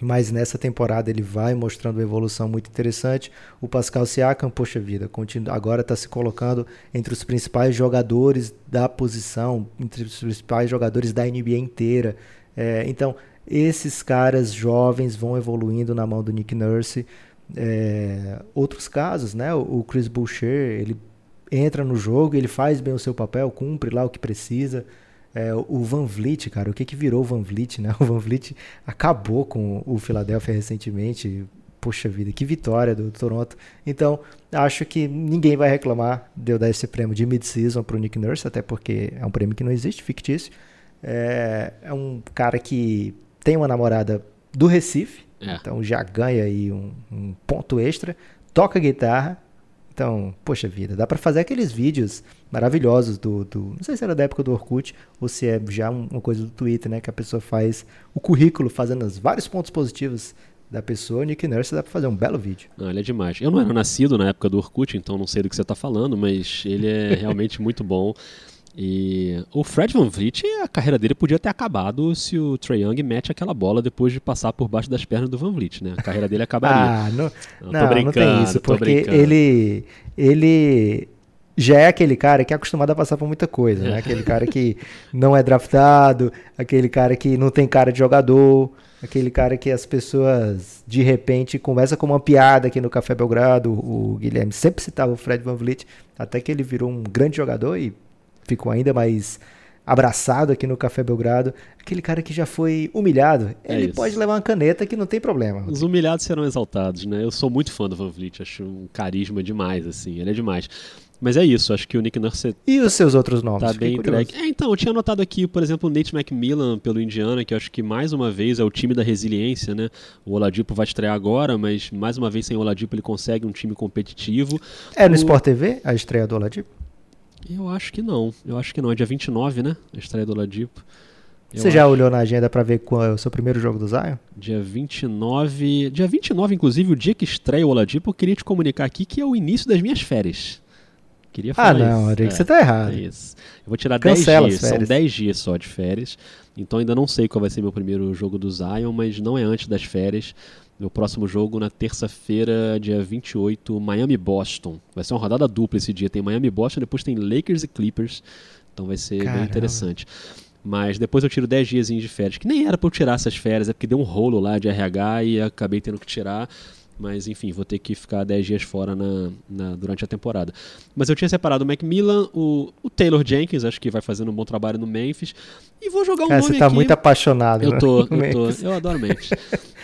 Mas nessa temporada ele vai mostrando uma evolução muito interessante. O Pascal Siakam, poxa vida, continua, agora está se colocando entre os principais jogadores da posição, entre os principais jogadores da NBA inteira. É, então, esses caras jovens vão evoluindo na mão do Nick Nurse. É, outros casos, né? O, Chris Boucher, ele entra no jogo, ele faz bem o seu papel, cumpre lá o que precisa. É, o Van Vliet, cara, o que que virou o Van Vliet, né? O Van Vliet acabou com o Philadelphia recentemente. Poxa vida, que vitória do Toronto. Então, acho que ninguém vai reclamar de eu dar esse prêmio de mid-season pro Nick Nurse, até porque é um prêmio que não existe, fictício. É, é um cara que tem uma namorada do Recife, é. Então já ganha aí um, um, ponto extra. Toca guitarra. Então, poxa vida, dá para fazer aqueles vídeos maravilhosos do, do, Não sei se era da época do Orkut ou se é já uma coisa do Twitter, né? Que a pessoa faz o currículo fazendo os vários pontos positivos da pessoa, Nick Nurse dá pra fazer um belo vídeo. Não, ele é demais. Eu não era nascido na época do Orkut, então não sei do que você tá falando, mas ele é realmente muito bom. E o Fred Van Vliet, a carreira dele podia ter acabado se o Trae Young mete aquela bola depois de passar por baixo das pernas do Van Vliet, né? A carreira dele acabaria. ah, não, não, não, não tem isso, porque ele, ele já é aquele cara que é acostumado a passar por muita coisa, né? Aquele cara que não é draftado, aquele cara que não tem cara de jogador, aquele cara que as pessoas de repente começam com uma piada aqui no Café Belgrado. O Guilherme sempre citava o Fred Van Vliet, até que ele virou um grande jogador e ficou ainda mais abraçado aqui no Café Belgrado, aquele cara que já foi humilhado, é ele pode levar uma caneta que não tem problema. Os humilhados serão exaltados, né? Eu sou muito fã do Van Vliet, acho um carisma demais, assim, ele é demais. Mas é isso, acho que o Nick Nurse E os seus outros nomes? Tá bem entregue. É, então, eu tinha anotado aqui, por exemplo, o Nate McMillan pelo Indiana, que eu acho que mais uma vez é o time da resiliência, né? O Oladipo vai estrear agora, mas mais uma vez sem o Oladipo ele consegue um time competitivo. É no o... Sport TV a estreia do Oladipo? Eu acho que não. Eu acho que não. É dia 29, né? A estreia do Oladipo. Eu Você já acho... olhou na agenda para ver qual é o seu primeiro jogo do Zion? Dia 29. Dia 29, inclusive, o dia que estreia o Oladipo, eu queria te comunicar aqui que é o início das minhas férias. Queria ah, falar ah, não, Rodrigo, é, você tá errado. É isso. Eu vou tirar 10 dias. São 10 dias só de férias. Então ainda não sei qual vai ser meu primeiro jogo do Zion, mas não é antes das férias. Meu próximo jogo na terça-feira, dia 28, Miami-Boston. Vai ser uma rodada dupla esse dia. Tem Miami-Boston, depois tem Lakers e Clippers. Então vai ser Caramba. bem interessante. Mas depois eu tiro 10 dias de férias, que nem era para eu tirar essas férias, é porque deu um rolo lá de RH e acabei tendo que tirar. Mas enfim, vou ter que ficar 10 dias fora na, na, durante a temporada. Mas eu tinha separado o Macmillan, o, o Taylor Jenkins, acho que vai fazendo um bom trabalho no Memphis. E vou jogar um Cara, nome você tá aqui. muito apaixonado. Eu né? tô, eu tô. Eu adoro Memphis.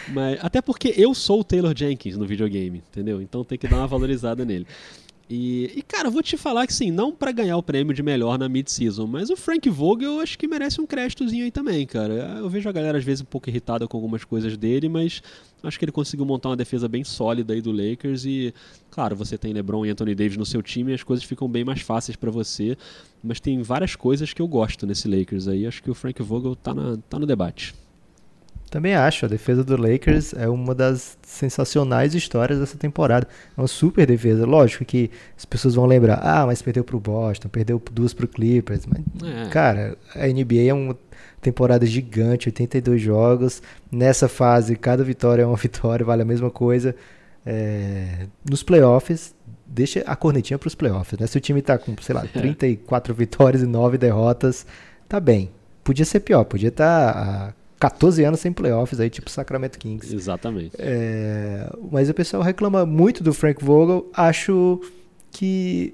Mas, até porque eu sou o Taylor Jenkins no videogame, entendeu? Então tem que dar uma valorizada nele. E, e, cara, vou te falar que sim, não para ganhar o prêmio de melhor na mid-season, mas o Frank Vogel eu acho que merece um créditozinho aí também, cara. Eu vejo a galera às vezes um pouco irritada com algumas coisas dele, mas acho que ele conseguiu montar uma defesa bem sólida aí do Lakers e, claro, você tem LeBron e Anthony Davis no seu time e as coisas ficam bem mais fáceis para você, mas tem várias coisas que eu gosto nesse Lakers aí. Acho que o Frank Vogel tá, na, tá no debate. Também acho, a defesa do Lakers é uma das sensacionais histórias dessa temporada. É uma super defesa. Lógico que as pessoas vão lembrar, ah, mas perdeu pro Boston, perdeu duas pro Clippers. Mas, é. cara, a NBA é uma temporada gigante, 82 jogos. Nessa fase, cada vitória é uma vitória, vale a mesma coisa. É, nos playoffs, deixa a cornetinha para os playoffs. Né? Se o time está com, sei lá, 34 vitórias e 9 derrotas, tá bem. Podia ser pior, podia estar tá 14 anos sem playoffs, aí, tipo Sacramento Kings. Exatamente. É, mas o pessoal reclama muito do Frank Vogel. Acho que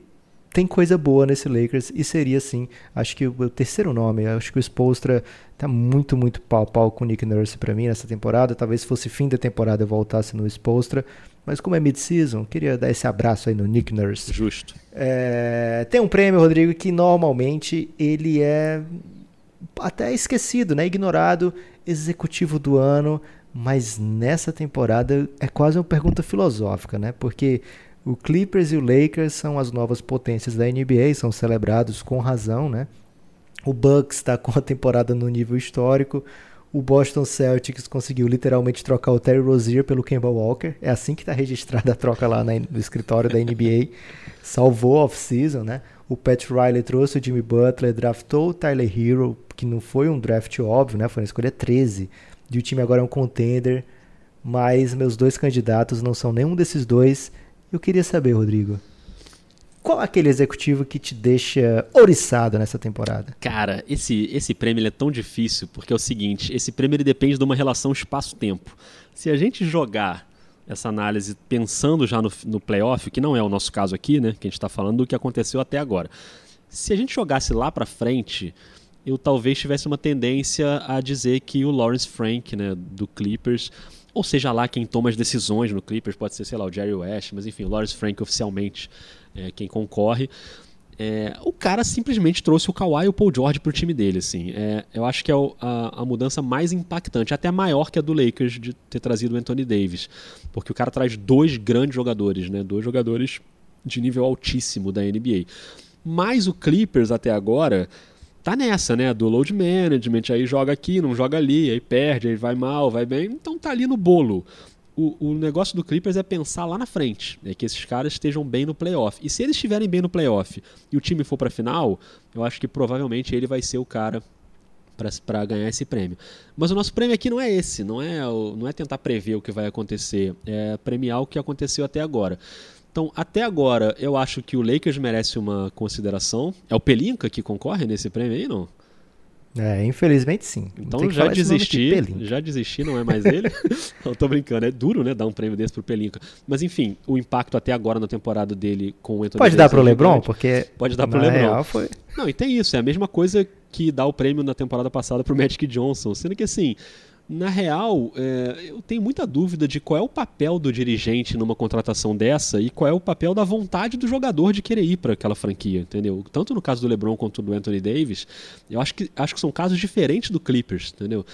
tem coisa boa nesse Lakers e seria sim, acho que o terceiro nome, acho que o Spolstra tá muito, muito pau pau com o Nick Nurse para mim nessa temporada, talvez fosse fim da temporada eu voltasse no Spolstra, mas como é mid-season, queria dar esse abraço aí no Nick Nurse. Justo. É, tem um prêmio, Rodrigo, que normalmente ele é até esquecido, né, ignorado, executivo do ano, mas nessa temporada é quase uma pergunta filosófica, né, porque o Clippers e o Lakers são as novas potências da NBA, são celebrados com razão, né? O Bucks está com a temporada no nível histórico. O Boston Celtics conseguiu literalmente trocar o Terry Rozier pelo Kemba Walker. É assim que está registrada a troca lá no escritório da NBA. Salvou off-season, né? O Pat Riley trouxe o Jimmy Butler, draftou o Tyler Hero, que não foi um draft óbvio, né? Foi uma escolha 13. E o time agora é um contender. Mas meus dois candidatos não são nenhum desses dois. Eu queria saber, Rodrigo, qual é aquele executivo que te deixa ouriçado nessa temporada? Cara, esse, esse prêmio é tão difícil porque é o seguinte: esse prêmio depende de uma relação espaço-tempo. Se a gente jogar essa análise pensando já no, no playoff, que não é o nosso caso aqui, né? Que a gente está falando do que aconteceu até agora. Se a gente jogasse lá para frente, eu talvez tivesse uma tendência a dizer que o Lawrence Frank, né, do Clippers, ou seja lá quem toma as decisões no Clippers, pode ser, sei lá, o Jerry West, mas enfim, o Lawrence Frank oficialmente é quem concorre. É, o cara simplesmente trouxe o Kawhi e o Paul George pro time dele, assim. É, eu acho que é a, a, mudança mais impactante, até maior que a do Lakers de ter trazido o Anthony Davis. Porque o cara traz dois grandes jogadores, né? Dois jogadores de nível altíssimo da NBA. Mas o Clippers até agora tá nessa, né? Do load management, aí joga aqui, não joga ali, aí perde, aí vai mal, vai bem. Então tá ali no bolo. O, o negócio do Clippers é pensar lá na frente, é que esses caras estejam bem no playoff. E se eles estiverem bem no playoff e o time for para final, eu acho que provavelmente ele vai ser o cara para ganhar esse prêmio. Mas o nosso prêmio aqui não é esse, não é, não é tentar prever o que vai acontecer, é premiar o que aconteceu até agora. Então, até agora, eu acho que o Lakers merece uma consideração. É o Pelinka que concorre nesse prêmio aí, não? É, infelizmente sim. Então já desisti, de já desisti, não é mais ele. não, tô brincando, é duro, né, dar um prêmio desse pro Pelinka. Mas enfim, o impacto até agora na temporada dele com o Anthony Pode dar pro é LeBron, porque pode dar pro LeBron. Real foi... Não, e tem isso, é a mesma coisa que dá o prêmio na temporada passada pro Magic Johnson, sendo que assim, na real, é, eu tenho muita dúvida de qual é o papel do dirigente numa contratação dessa e qual é o papel da vontade do jogador de querer ir para aquela franquia, entendeu? Tanto no caso do LeBron quanto do Anthony Davis, eu acho que, acho que são casos diferentes do Clippers, entendeu?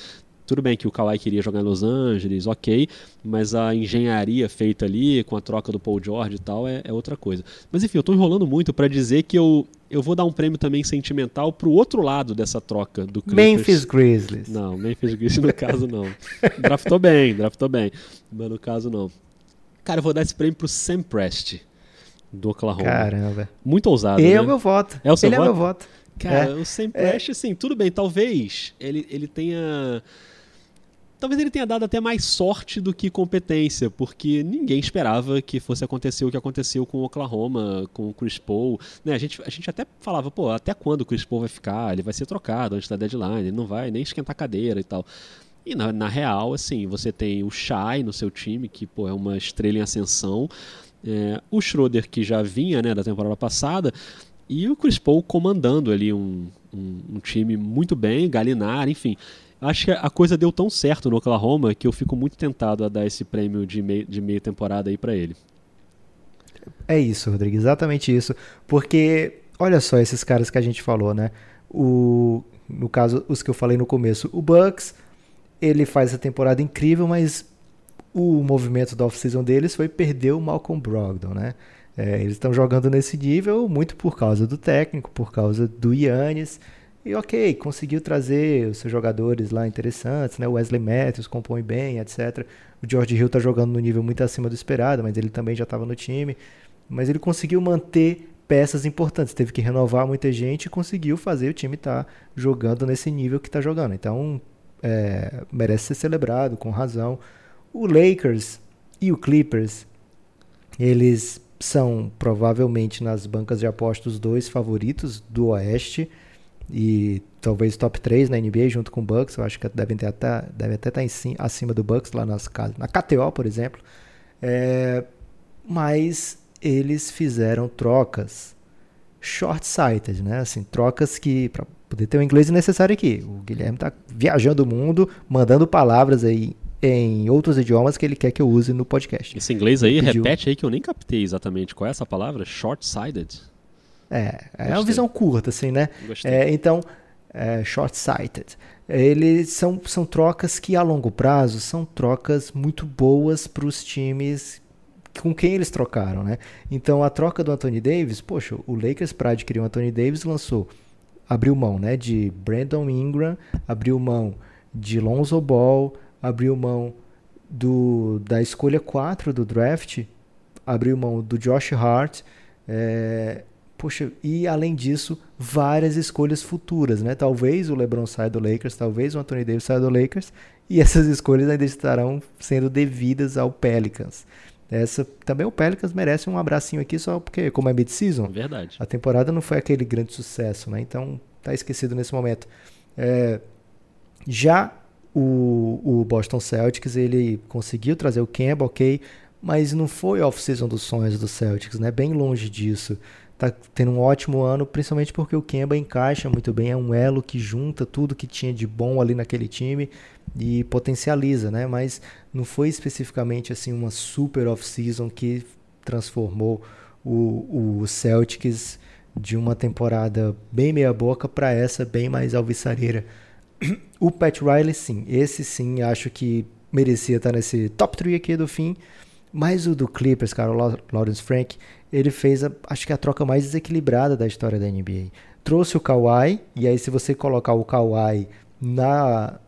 Tudo bem que o Kawhi queria jogar em Los Angeles, ok, mas a engenharia feita ali com a troca do Paul George e tal é, é outra coisa. Mas enfim, eu estou enrolando muito para dizer que eu, eu vou dar um prêmio também sentimental pro outro lado dessa troca do Clippers. Memphis Grizzlies. Não, Memphis Grizzlies no caso não. draftou bem, draftou bem, mas no caso não. Cara, eu vou dar esse prêmio pro Sam Prest do Oklahoma. Caramba. Muito ousado, Ele né? é o meu voto. É o seu Ele voto? é o meu voto. Cara, é. o Sam Prest, é. assim, tudo bem, talvez ele, ele tenha talvez ele tenha dado até mais sorte do que competência, porque ninguém esperava que fosse acontecer o que aconteceu com o Oklahoma, com o Chris Paul. Né, a, gente, a gente até falava, pô, até quando o Chris Paul vai ficar? Ele vai ser trocado antes da deadline, ele não vai nem esquentar cadeira e tal. E na, na real, assim, você tem o Shai no seu time, que pô, é uma estrela em ascensão. É, o Schroeder, que já vinha né, da temporada passada, e o Chris Paul comandando ali um, um, um time muito bem, Galinar, enfim acho que a coisa deu tão certo no Oklahoma que eu fico muito tentado a dar esse prêmio de meia, de meia temporada aí para ele. É isso, Rodrigo, exatamente isso. Porque, olha só esses caras que a gente falou, né? O, no caso, os que eu falei no começo, o Bucks, ele faz a temporada incrível, mas o movimento da off-season deles foi perder o Malcolm Brogdon, né? É, eles estão jogando nesse nível muito por causa do técnico, por causa do Yannis. E ok, conseguiu trazer os seus jogadores lá interessantes, né? O Wesley Matthews compõe bem, etc. O George Hill tá jogando no nível muito acima do esperado, mas ele também já estava no time. Mas ele conseguiu manter peças importantes, teve que renovar muita gente e conseguiu fazer o time estar tá jogando nesse nível que está jogando. Então, é, merece ser celebrado, com razão. O Lakers e o Clippers, eles são provavelmente nas bancas de apostas os dois favoritos do Oeste e talvez top 3 na NBA junto com o Bucks. Eu acho que devem ter até, devem até estar em, acima do Bucks lá nas casas, na KTO, por exemplo. É, mas eles fizeram trocas short-sighted, né? Assim, trocas que para poder ter o inglês necessário aqui. O Guilherme está viajando o mundo, mandando palavras aí em outros idiomas que ele quer que eu use no podcast. Esse inglês aí, Pediu... repete aí que eu nem captei exatamente qual é essa palavra, short-sighted. É, é uma visão curta, assim, né? É, então, é, short-sighted. Eles são, são trocas que a longo prazo são trocas muito boas para os times com quem eles trocaram, né? Então a troca do Anthony Davis, poxa, o Lakers para adquirir o Anthony Davis lançou, abriu mão, né, de Brandon Ingram, abriu mão de Lonzo Ball, abriu mão do da escolha 4 do draft, abriu mão do Josh Hart, é, Poxa, e além disso, várias escolhas futuras, né? Talvez o LeBron saia do Lakers, talvez o Anthony Davis saia do Lakers, e essas escolhas ainda estarão sendo devidas ao Pelicans. Essa também o Pelicans merece um abracinho aqui só porque como é mid-season. Verdade. A temporada não foi aquele grande sucesso, né? Então tá esquecido nesse momento. É, já o, o Boston Celtics ele conseguiu trazer o Kemba, ok, mas não foi off-season dos sonhos do Celtics, né? Bem longe disso tá tendo um ótimo ano, principalmente porque o Kemba encaixa muito bem, é um elo que junta tudo que tinha de bom ali naquele time e potencializa, né? Mas não foi especificamente assim uma super off-season que transformou o, o Celtics de uma temporada bem meia boca para essa bem mais alvissareira. O Pat Riley, sim, esse sim, acho que merecia estar nesse top 3 aqui do fim. Mas o do Clippers, cara, o Lawrence Frank, ele fez, a, acho que a troca mais desequilibrada da história da NBA. Trouxe o Kawhi, e aí se você colocar o Kawhi na,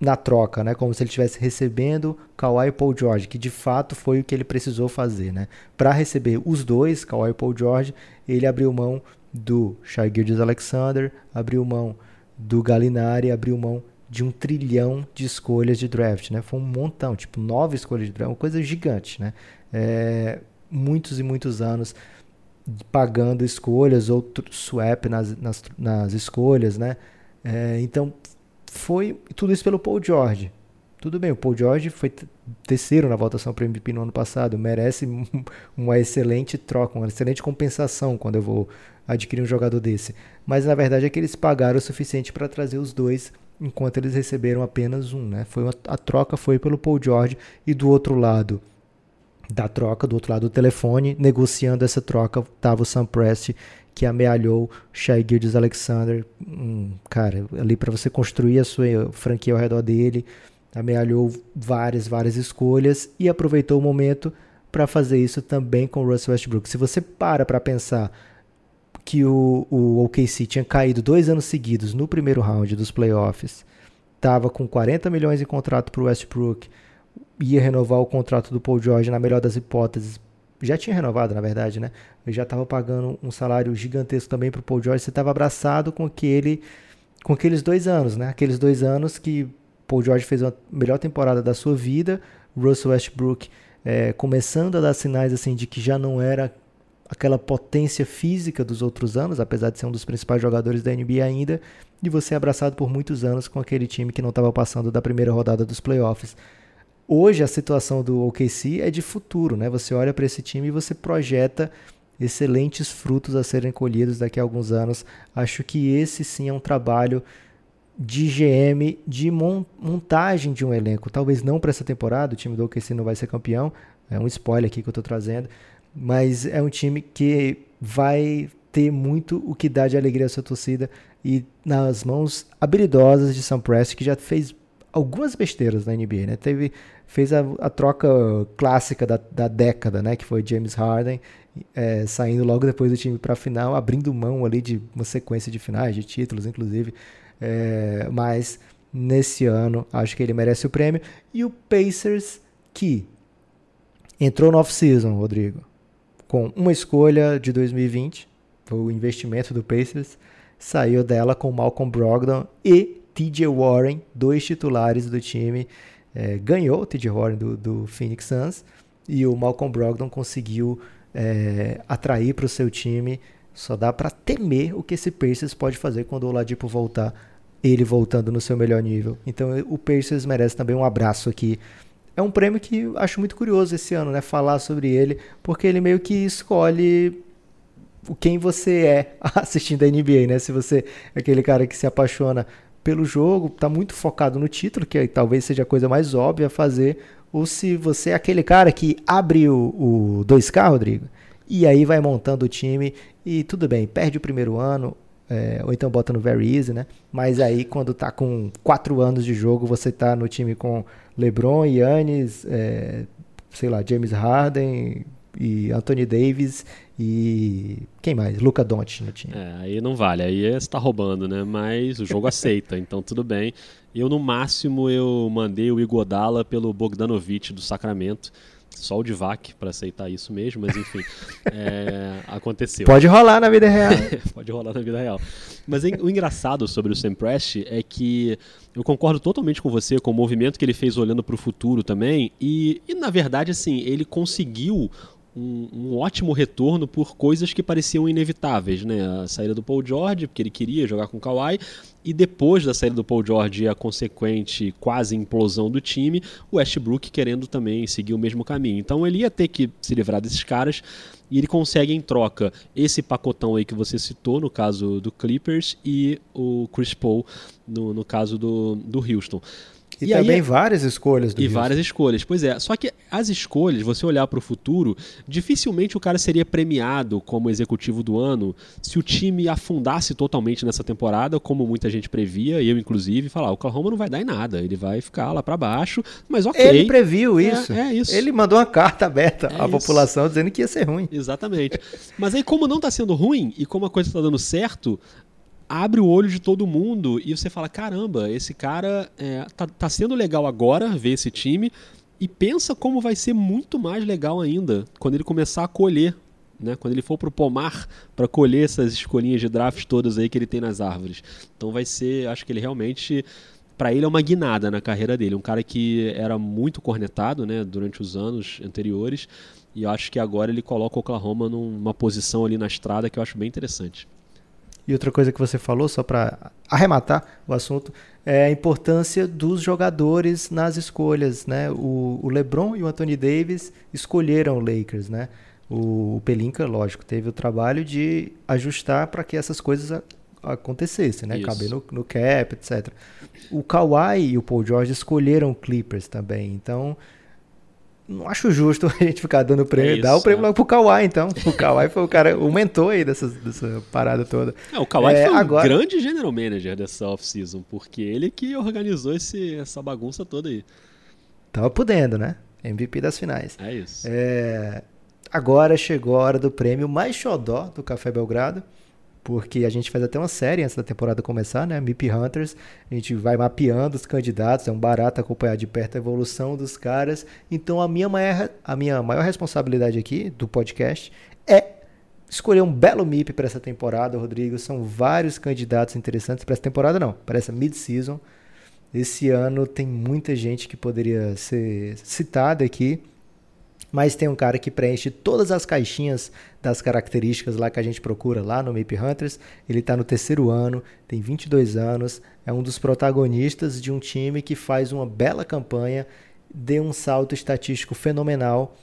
na troca, né, como se ele estivesse recebendo Kawhi e Paul George, que de fato foi o que ele precisou fazer, né? Para receber os dois, Kawhi e Paul George, ele abriu mão do Shai Gilgeous Alexander, abriu mão do Gallinari, abriu mão de um trilhão de escolhas de draft, né? Foi um montão, tipo nove escolhas de draft, uma coisa gigante, né? É, muitos e muitos anos pagando escolhas ou swap nas, nas, nas escolhas, né? É, então foi tudo isso pelo Paul George. Tudo bem, o Paul George foi terceiro na votação para MVP no ano passado, merece uma excelente troca, uma excelente compensação quando eu vou adquirir um jogador desse. Mas na verdade é que eles pagaram o suficiente para trazer os dois, enquanto eles receberam apenas um, né? Foi uma, a troca foi pelo Paul George e do outro lado da troca, do outro lado do telefone, negociando essa troca, estava o Sam Prest, que amealhou Shai Gildes Alexander, um, cara, ali para você construir a sua franquia ao redor dele, amealhou várias, várias escolhas e aproveitou o momento para fazer isso também com o Russell Westbrook. Se você para para pensar que o, o OKC tinha caído dois anos seguidos no primeiro round dos playoffs, estava com 40 milhões em contrato para o Westbrook, ia renovar o contrato do Paul George na melhor das hipóteses. Já tinha renovado, na verdade, né? Eu já estava pagando um salário gigantesco também para o Paul George. Você estava abraçado com aquele, com aqueles dois anos, né? Aqueles dois anos que Paul George fez a melhor temporada da sua vida. Russell Westbrook é, começando a dar sinais assim de que já não era aquela potência física dos outros anos, apesar de ser um dos principais jogadores da NBA ainda, e você abraçado por muitos anos com aquele time que não estava passando da primeira rodada dos playoffs. Hoje a situação do OKC é de futuro, né? Você olha para esse time e você projeta excelentes frutos a serem colhidos daqui a alguns anos. Acho que esse sim é um trabalho de GM de montagem de um elenco. Talvez não para essa temporada, o time do OKC não vai ser campeão. É um spoiler aqui que eu estou trazendo, mas é um time que vai ter muito o que dá de alegria à sua torcida e nas mãos habilidosas de Sam Prest, que já fez algumas besteiras na NBA, né? Teve, fez a, a troca clássica da, da, década, né? Que foi James Harden é, saindo logo depois do time para a final, abrindo mão ali de uma sequência de finais, de títulos, inclusive. É, mas nesse ano acho que ele merece o prêmio. E o Pacers que entrou no off-season, Rodrigo, com uma escolha de 2020, foi o investimento do Pacers, saiu dela com Malcolm Brogdon e TJ Warren, dois titulares do time. É, ganhou o TJ Warren do, do, Phoenix Suns e o Malcolm Brogdon conseguiu é, atrair para o seu time. Só dá para temer o que esse Pacers pode fazer quando o Oladipo voltar, ele voltando no seu melhor nível. Então o Pacers merece também um abraço aqui. É um prêmio que acho muito curioso esse ano, né? Falar sobre ele, porque ele meio que escolhe quem você é assistindo a NBA, né? Se você é aquele cara que se apaixona pelo jogo, está muito focado no título, que talvez seja a coisa mais óbvia a fazer, ou se você é aquele cara que abre o, o 2K, Rodrigo, e aí vai montando o time e tudo bem, perde o primeiro ano, é, ou então bota no Very Easy, né? Mas aí quando tá com 4 anos de jogo, você tá no time com LeBron, Yannis, é, sei lá, James Harden e Anthony Davis e quem mais? Luca Doncic no time. É, aí não vale, aí você tá roubando, né? Mas o jogo aceita, então tudo bem. Eu, no máximo, eu mandei o Igodala pelo Bogdanovic do Sacramento. Só o Divac para aceitar isso mesmo, mas enfim, é, aconteceu. Pode rolar na vida real. Pode rolar na vida real. Mas o engraçado sobre o Sam Prest é que eu concordo totalmente com você com o movimento que ele fez olhando para o futuro também. E, e, na verdade, assim, ele conseguiu um, um, ótimo retorno por coisas que pareciam inevitáveis, né? A saída do Paul George, porque ele queria jogar com o Kawhi, e depois da saída do Paul George e a consequente quase implosão do time, o Westbrook querendo também seguir o mesmo caminho. Então ele ia ter que se livrar desses caras e ele consegue em troca esse pacotão aí que você citou, no caso do Clippers, e o Chris Paul no, no caso do, do Houston. E, e também aí, várias escolhas do E várias escolhas. Pois é, só que as escolhas, você olhar para o futuro, dificilmente o cara seria premiado como executivo do ano se o time afundasse totalmente nessa temporada, como muita gente previa, eu inclusive, falar, o Oklahoma não vai dar em nada, ele vai ficar lá para baixo, mas ok. Ele previu é, isso. É, é, isso. Ele mandou uma carta aberta é à isso. população dizendo que ia ser ruim. Exatamente. mas aí como não está sendo ruim e como a coisa está dando certo, abre o olho de todo mundo e você fala: caramba, esse cara é, tá, tá sendo legal agora ver esse time. E pensa como vai ser muito mais legal ainda quando ele começar a colher, né? Quando ele for pro pomar para colher essas escolinhas de draft todas aí que ele tem nas árvores. Então vai ser, acho que ele realmente para ele é uma guinada na carreira dele, um cara que era muito cornetado, né, durante os anos anteriores, e acho que agora ele coloca o Oklahoma numa posição ali na estrada que eu acho bem interessante. E outra coisa que você falou, só para arrematar o assunto, é a importância dos jogadores nas escolhas. Né? O, o LeBron e o Anthony Davis escolheram o Lakers. Né? O, o Pelinka, lógico, teve o trabalho de ajustar para que essas coisas a, acontecessem, né? caber no, no cap, etc. O Kawhi e o Paul George escolheram o Clippers também. Então, não acho justo a gente ficar dando prêmio. É Dá o prêmio é. logo pro Kawhi, então. O Kawhi foi o cara, o mentor aí dessa, dessa parada toda. É, o Kawhi é, foi agora... um grande general manager dessa off-season, porque ele que organizou esse, essa bagunça toda aí. Tava podendo, né? MVP das finais. É isso. É... Agora chegou a hora do prêmio mais xodó do Café Belgrado porque a gente faz até uma série antes da temporada começar, né? MIP Hunters. A gente vai mapeando os candidatos, é um barato acompanhar de perto a evolução dos caras. Então a minha maior, a minha maior responsabilidade aqui do podcast é escolher um belo MIP para essa temporada, Rodrigo. São vários candidatos interessantes para essa temporada, não, para essa mid-season. Esse ano tem muita gente que poderia ser citada aqui mas tem um cara que preenche todas as caixinhas das características lá que a gente procura lá no Mape Hunters. Ele está no terceiro ano, tem 22 anos, é um dos protagonistas de um time que faz uma bela campanha, deu um salto estatístico fenomenal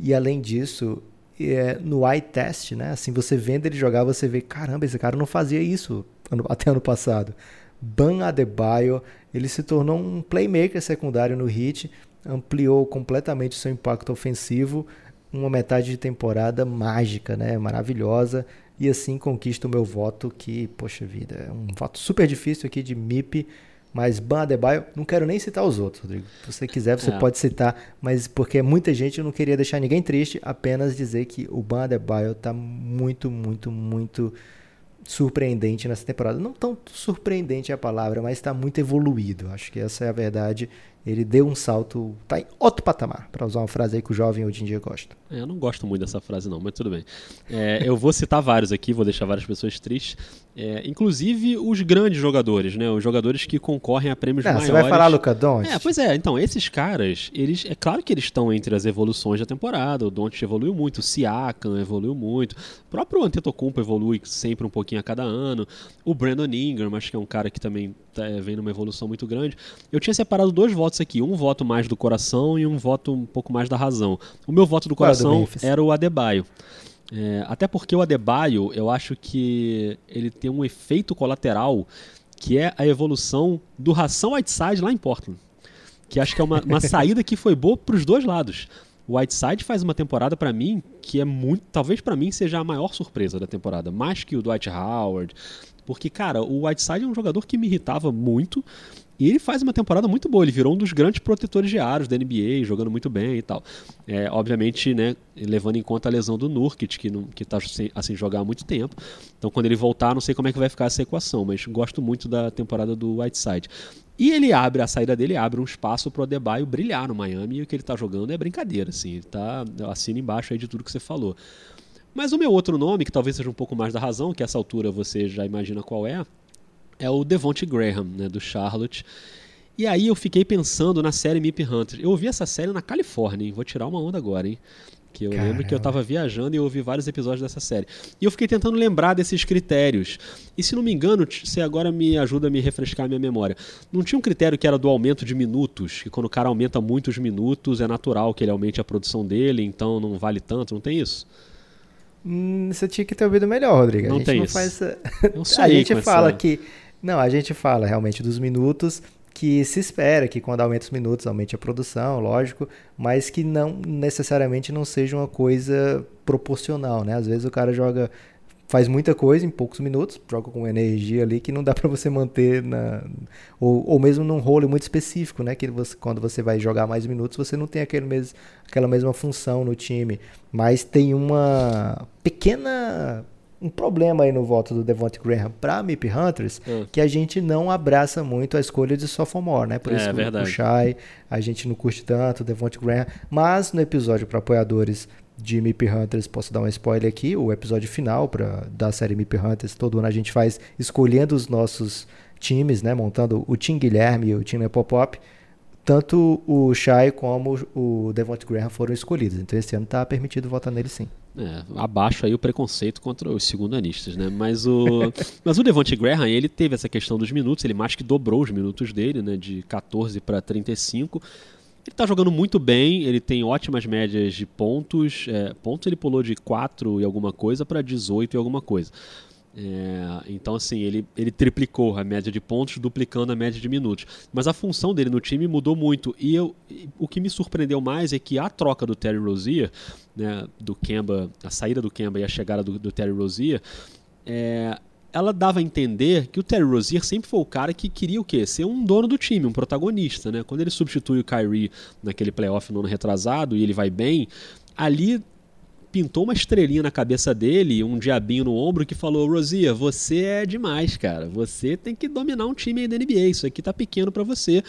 e além disso, é, no eye test, né? Assim, você vendo ele jogar, você vê, caramba, esse cara não fazia isso até ano passado. Ban Adebayo, ele se tornou um playmaker secundário no Heat, ampliou completamente seu impacto ofensivo, uma metade de temporada mágica, né? Maravilhosa. E assim conquista o meu voto, que, poxa vida, é um voto super difícil aqui de MIP, Mas Ban Adebayo, não quero nem citar os outros, Rodrigo. Se você quiser, você É. pode citar, mas porque muita gente eu não queria deixar ninguém triste, apenas dizer que o Ban Adebayo tá muito, muito, muito surpreendente nessa temporada. Não tão surpreendente é a palavra, mas está muito evoluído. Acho que essa é a verdade. Ele deu um salto, tá em outro patamar, para usar uma frase aí que o jovem hoje em dia gosta. É, eu não gosto muito dessa frase, não, mas tudo bem. É, eu vou citar vários aqui, vou deixar várias pessoas tristes. É, inclusive os grandes jogadores, né? Os jogadores que concorrem a prêmios Não, maiores. você vai falar Luca Doncic? É, pois é, então, esses caras, eles. É claro que eles estão entre as evoluções da temporada. O Doncic evoluiu muito, o Siakam evoluiu muito. O próprio Antetokounmpo evolui sempre um pouquinho a cada ano. O Brandon Ingram, acho que é um cara que também tá, é, vem numa evolução muito grande. Eu tinha separado dois votos aqui, um voto mais do coração e um voto um pouco mais da razão. O meu voto do é do coração Memphis? era o Adebayo. É, até porque o Adebayo, eu acho que ele tem um efeito colateral que é a evolução do Ração Whiteside lá em Portland. Que acho que é uma, uma saída que foi boa para os dois lados. O Whiteside faz uma temporada para mim que é muito, talvez para mim seja a maior surpresa da temporada, mais que o Dwight Howard, porque cara, o Whiteside é um jogador que me irritava muito e ele faz uma temporada muito boa. Ele virou um dos grandes protetores de aros da NBA, jogando muito bem e tal. É, obviamente, né, levando em conta a lesão do Nurkic, que, não, que tá sem, assim jogar há muito tempo. Então, quando ele voltar, não sei como é que vai ficar essa equação, mas gosto muito da temporada do Whiteside. E ele abre, a saída dele abre um espaço pro Adebayo brilhar no Miami e o que ele tá jogando é brincadeira, assim. Ele tá assina embaixo aí de tudo que você falou. Mas o meu outro nome, que talvez seja um pouco mais da razão, que a essa altura você já imagina qual é, é o Devonte Graham, né, do Charlotte. E aí eu fiquei pensando na série Mip Hunter. Eu ouvi essa série na Califórnia, hein? Vou tirar uma onda agora, hein? Que eu lembro que eu Caramba. tava viajando e eu ouvi vários episódios dessa série. E eu fiquei tentando lembrar desses critérios. E se não me engano, você agora me ajuda a me refrescar a minha memória. Não tinha um critério que era do aumento de minutos, que quando o cara aumenta muitos minutos, é natural que ele aumente a produção dele, então não vale tanto, não tem isso? Hum, você tinha que ter ouvido melhor, Rodrigo. A Não gente tem não isso. faz essa... A gente fala essa- que. Não, a gente fala realmente dos minutos que se espera que quando aumenta os minutos aumente a produção, lógico, mas que não necessariamente não seja uma coisa proporcional, né? Às vezes o cara joga faz muita coisa em poucos minutos, joga com energia ali que não dá pra você manter na ou, ou mesmo num role muito específico, né, que você, quando você vai jogar mais minutos, você não tem aquele mes, aquela mesma função no time, mas tem uma pequena um problema aí no voto do Devontae Graham para MIP Hunters, Ah. que a gente não abraça muito a escolha de sophomore, né? Por É, isso que o- o. Shai, a gente não curte tanto, o Devontae Graham, mas no episódio para apoiadores de MIP Hunters, posso dar um spoiler aqui, o episódio final pra, da série MIP Hunters, todo ano a gente faz escolhendo os nossos times, né? Montando o Team Guilherme e o Team Nepopop. Tanto o Shai como o Devontae Graham foram escolhidos. Então esse ano tá permitido votar nele sim. É, abaixo aí o preconceito contra os segundanistas, né? Mas o, mas o Devonte Graham, ele teve essa questão dos minutos, ele mais que dobrou os minutos dele, né? De 14 para 35. Ele tá jogando muito bem, ele tem ótimas médias de pontos. É, pontos ele pulou de 4 e alguma coisa para 18 e alguma coisa. É, então, assim, ele, ele triplicou a média de pontos, duplicando a média de minutos. Mas a função dele no time mudou muito. E, eu, o que me surpreendeu mais é que a troca do Terry Rozier, né, do Kemba, a saída do Kemba e a chegada do, do Terry Rozier, é, ela dava a entender que o Terry Rozier sempre foi o cara que queria o quê? Ser um dono do time, um protagonista, né? Quando ele substitui o Kyrie naquele playoff no ano retrasado e ele vai bem, ali pintou uma estrelinha na cabeça dele, um diabinho no ombro que falou: Rozier, você é demais, cara. Você tem que dominar um time aí da NBA. Isso aqui tá pequeno para você.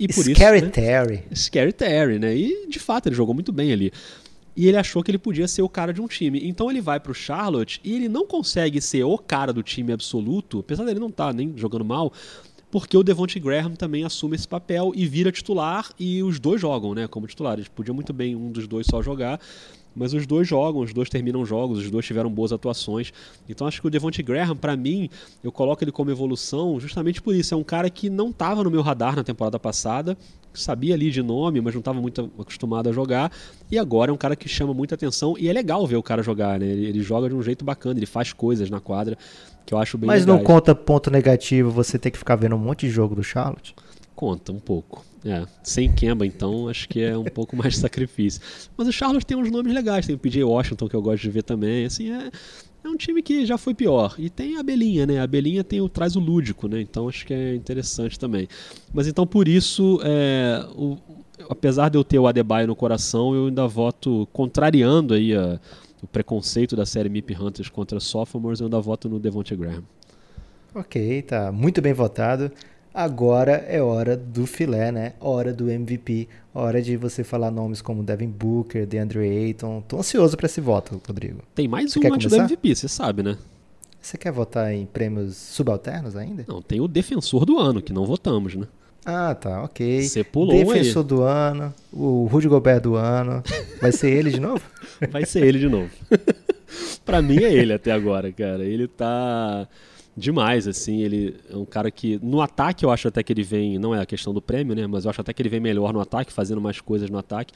E por Scary isso. né? Terry. Scary Terry, né? E de fato ele jogou muito bem ali. E ele achou que ele podia ser o cara de um time. Então ele vai pro Charlotte e ele não consegue ser o cara do time absoluto, apesar dele não estar tá nem jogando mal, porque o Devonte Graham também assume esse papel e vira titular e os dois jogam, né, como titulares. Podia muito bem um dos dois só jogar, mas os dois jogam, os dois terminam jogos, os dois tiveram boas atuações. Então acho que o Devonte Graham, para mim, eu coloco ele como evolução justamente por isso. É um cara que não estava no meu radar na temporada passada, sabia ali de nome, mas não estava muito acostumado a jogar. E agora é um cara que chama muita atenção e é legal ver o cara jogar, né? Ele, ele joga de um jeito bacana, ele faz coisas na quadra que eu acho bem Mas não legais. conta ponto negativo você ter que ficar vendo um monte de jogo do Charlotte? Conta um pouco. É, sem Kemba, então, acho que é um pouco mais de sacrifício. Mas o Charlotte tem uns nomes legais, tem o PJ Washington, que eu gosto de ver também. Assim, é, é um time que já foi pior. E tem a Belinha, né? A Belinha tem o, traz o lúdico, né? Então acho que é interessante também. Mas então por isso, é, o, apesar de eu ter o Adebayo no coração, eu ainda voto contrariando aí a, o preconceito da série Mip Hunters contra Sophomores, eu ainda voto no Devontae Graham. Ok, tá muito bem votado. Agora é hora do filé, né? Hora do MVP, hora de você falar nomes como Devin Booker, DeAndre Ayton. Tô ansioso para esse voto, Rodrigo. Tem mais você um antes do MVP, você sabe, né? Você quer votar em prêmios subalternos ainda? Não, tem o defensor do ano, que não votamos, né? Ah, tá, ok. Você pulou Defensor aí. do ano, o Rudy Gobert do ano. Vai ser ele de novo? Vai ser ele de novo. pra mim é ele até agora, cara. Ele tá demais, assim. Ele é um cara que. No ataque, eu acho até que ele vem. Não é a questão do prêmio, né? Mas eu acho até que ele vem melhor no ataque, fazendo mais coisas no ataque.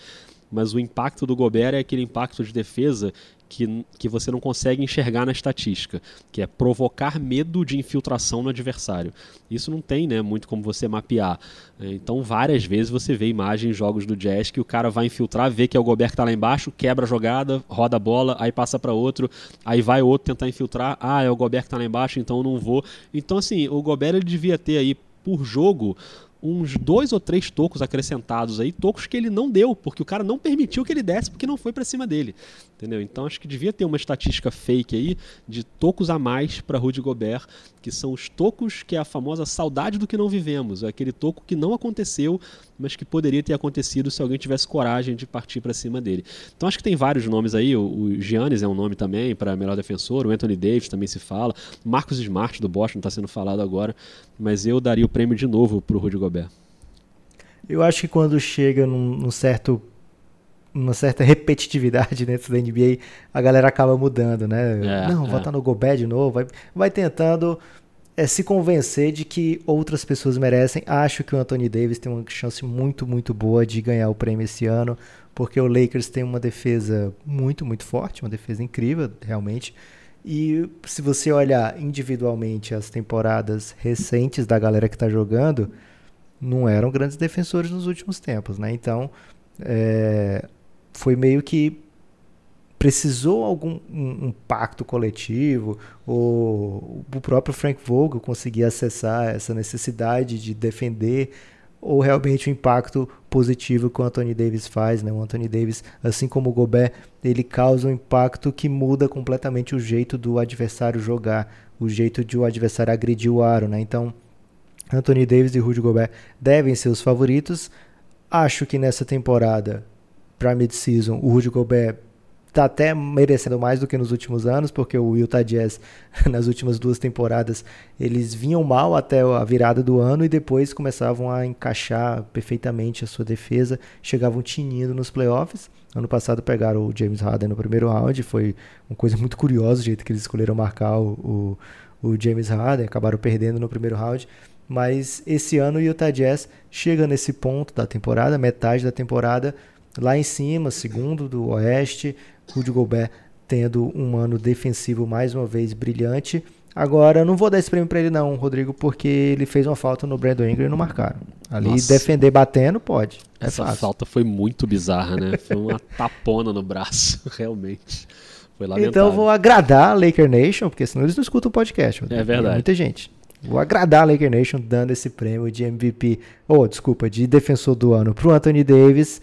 Mas o impacto do Gobert é aquele impacto de defesa que, que você não consegue enxergar na estatística, que é provocar medo de infiltração no adversário. Isso não tem né, muito como você mapear. Então, várias vezes você vê imagens em jogos do Jazz que o cara vai infiltrar, vê que é o Gobert que está lá embaixo, quebra a jogada, roda a bola, aí passa para outro, aí vai outro tentar infiltrar, ah, é o Gobert que está lá embaixo, então eu não vou. Então, assim, o Gobert ele devia ter aí por jogo uns dois ou três tocos acrescentados aí, tocos que ele não deu, porque o cara não permitiu que ele desse porque não foi para cima dele. Entendeu? Então acho que devia ter uma estatística fake aí de tocos a mais para Rudy Gobert, que são os tocos que é a famosa saudade do que não vivemos, é aquele toco que não aconteceu, mas que poderia ter acontecido se alguém tivesse coragem de partir para cima dele. Então acho que tem vários nomes aí, o, o Giannis é um nome também para melhor defensor, o Anthony Davis também se fala, Marcos Smart do Boston está sendo falado agora, mas eu daria o prêmio de novo para o Rudy Gobert. Eu acho que quando chega num, num certo uma certa repetitividade dentro da NBA, a galera acaba mudando, né? É, não, é. votar no Gobert de novo, vai, vai tentando é, se convencer de que outras pessoas merecem. Acho que o Anthony Davis tem uma chance muito, muito boa de ganhar o prêmio esse ano, porque o Lakers tem uma defesa muito, muito forte, uma defesa incrível, realmente. E se você olhar individualmente as temporadas recentes da galera que está jogando, não eram grandes defensores nos últimos tempos, né? Então, é, foi meio que precisou algum um, um, pacto coletivo ou o próprio Frank Vogel conseguir acessar essa necessidade de defender ou realmente o impacto positivo que o Anthony Davis faz, né? O Anthony Davis, assim como o Gobert, ele causa um impacto que muda completamente o jeito do adversário jogar, o jeito de o adversário agredir o aro, né? Então, Anthony Davis e Rudy Gobert devem ser os favoritos. Acho que nessa temporada para mid-season, o Rudy Gobert está até merecendo mais do que nos últimos anos, porque o Utah Jazz, nas últimas duas temporadas, eles vinham mal até a virada do ano e depois começavam a encaixar perfeitamente a sua defesa, chegavam tinindo nos playoffs. Ano passado pegaram o James Harden no primeiro round, foi uma coisa muito curiosa o jeito que eles escolheram marcar o, o, o James Harden, acabaram perdendo no primeiro round. Mas esse ano o Utah Jazz chega nesse ponto da temporada, metade da temporada, lá em cima, segundo do Oeste, Rudy Gobert tendo um ano defensivo mais uma vez brilhante. Agora, não vou dar esse prêmio para ele não, Rodrigo, porque ele fez uma falta no Brandon Ingram e não marcaram. Ali Nossa. defender batendo, pode. É Essa fácil. falta foi muito bizarra, né? Foi uma tapona no braço, realmente. Foi lamentável. Então vou agradar a Laker Nation, porque senão eles não escutam o podcast. Rodrigo. É verdade. Muita gente. Vou agradar a Laker Nation dando esse prêmio de MVP, ou oh, desculpa, de defensor do ano pro Anthony Davis,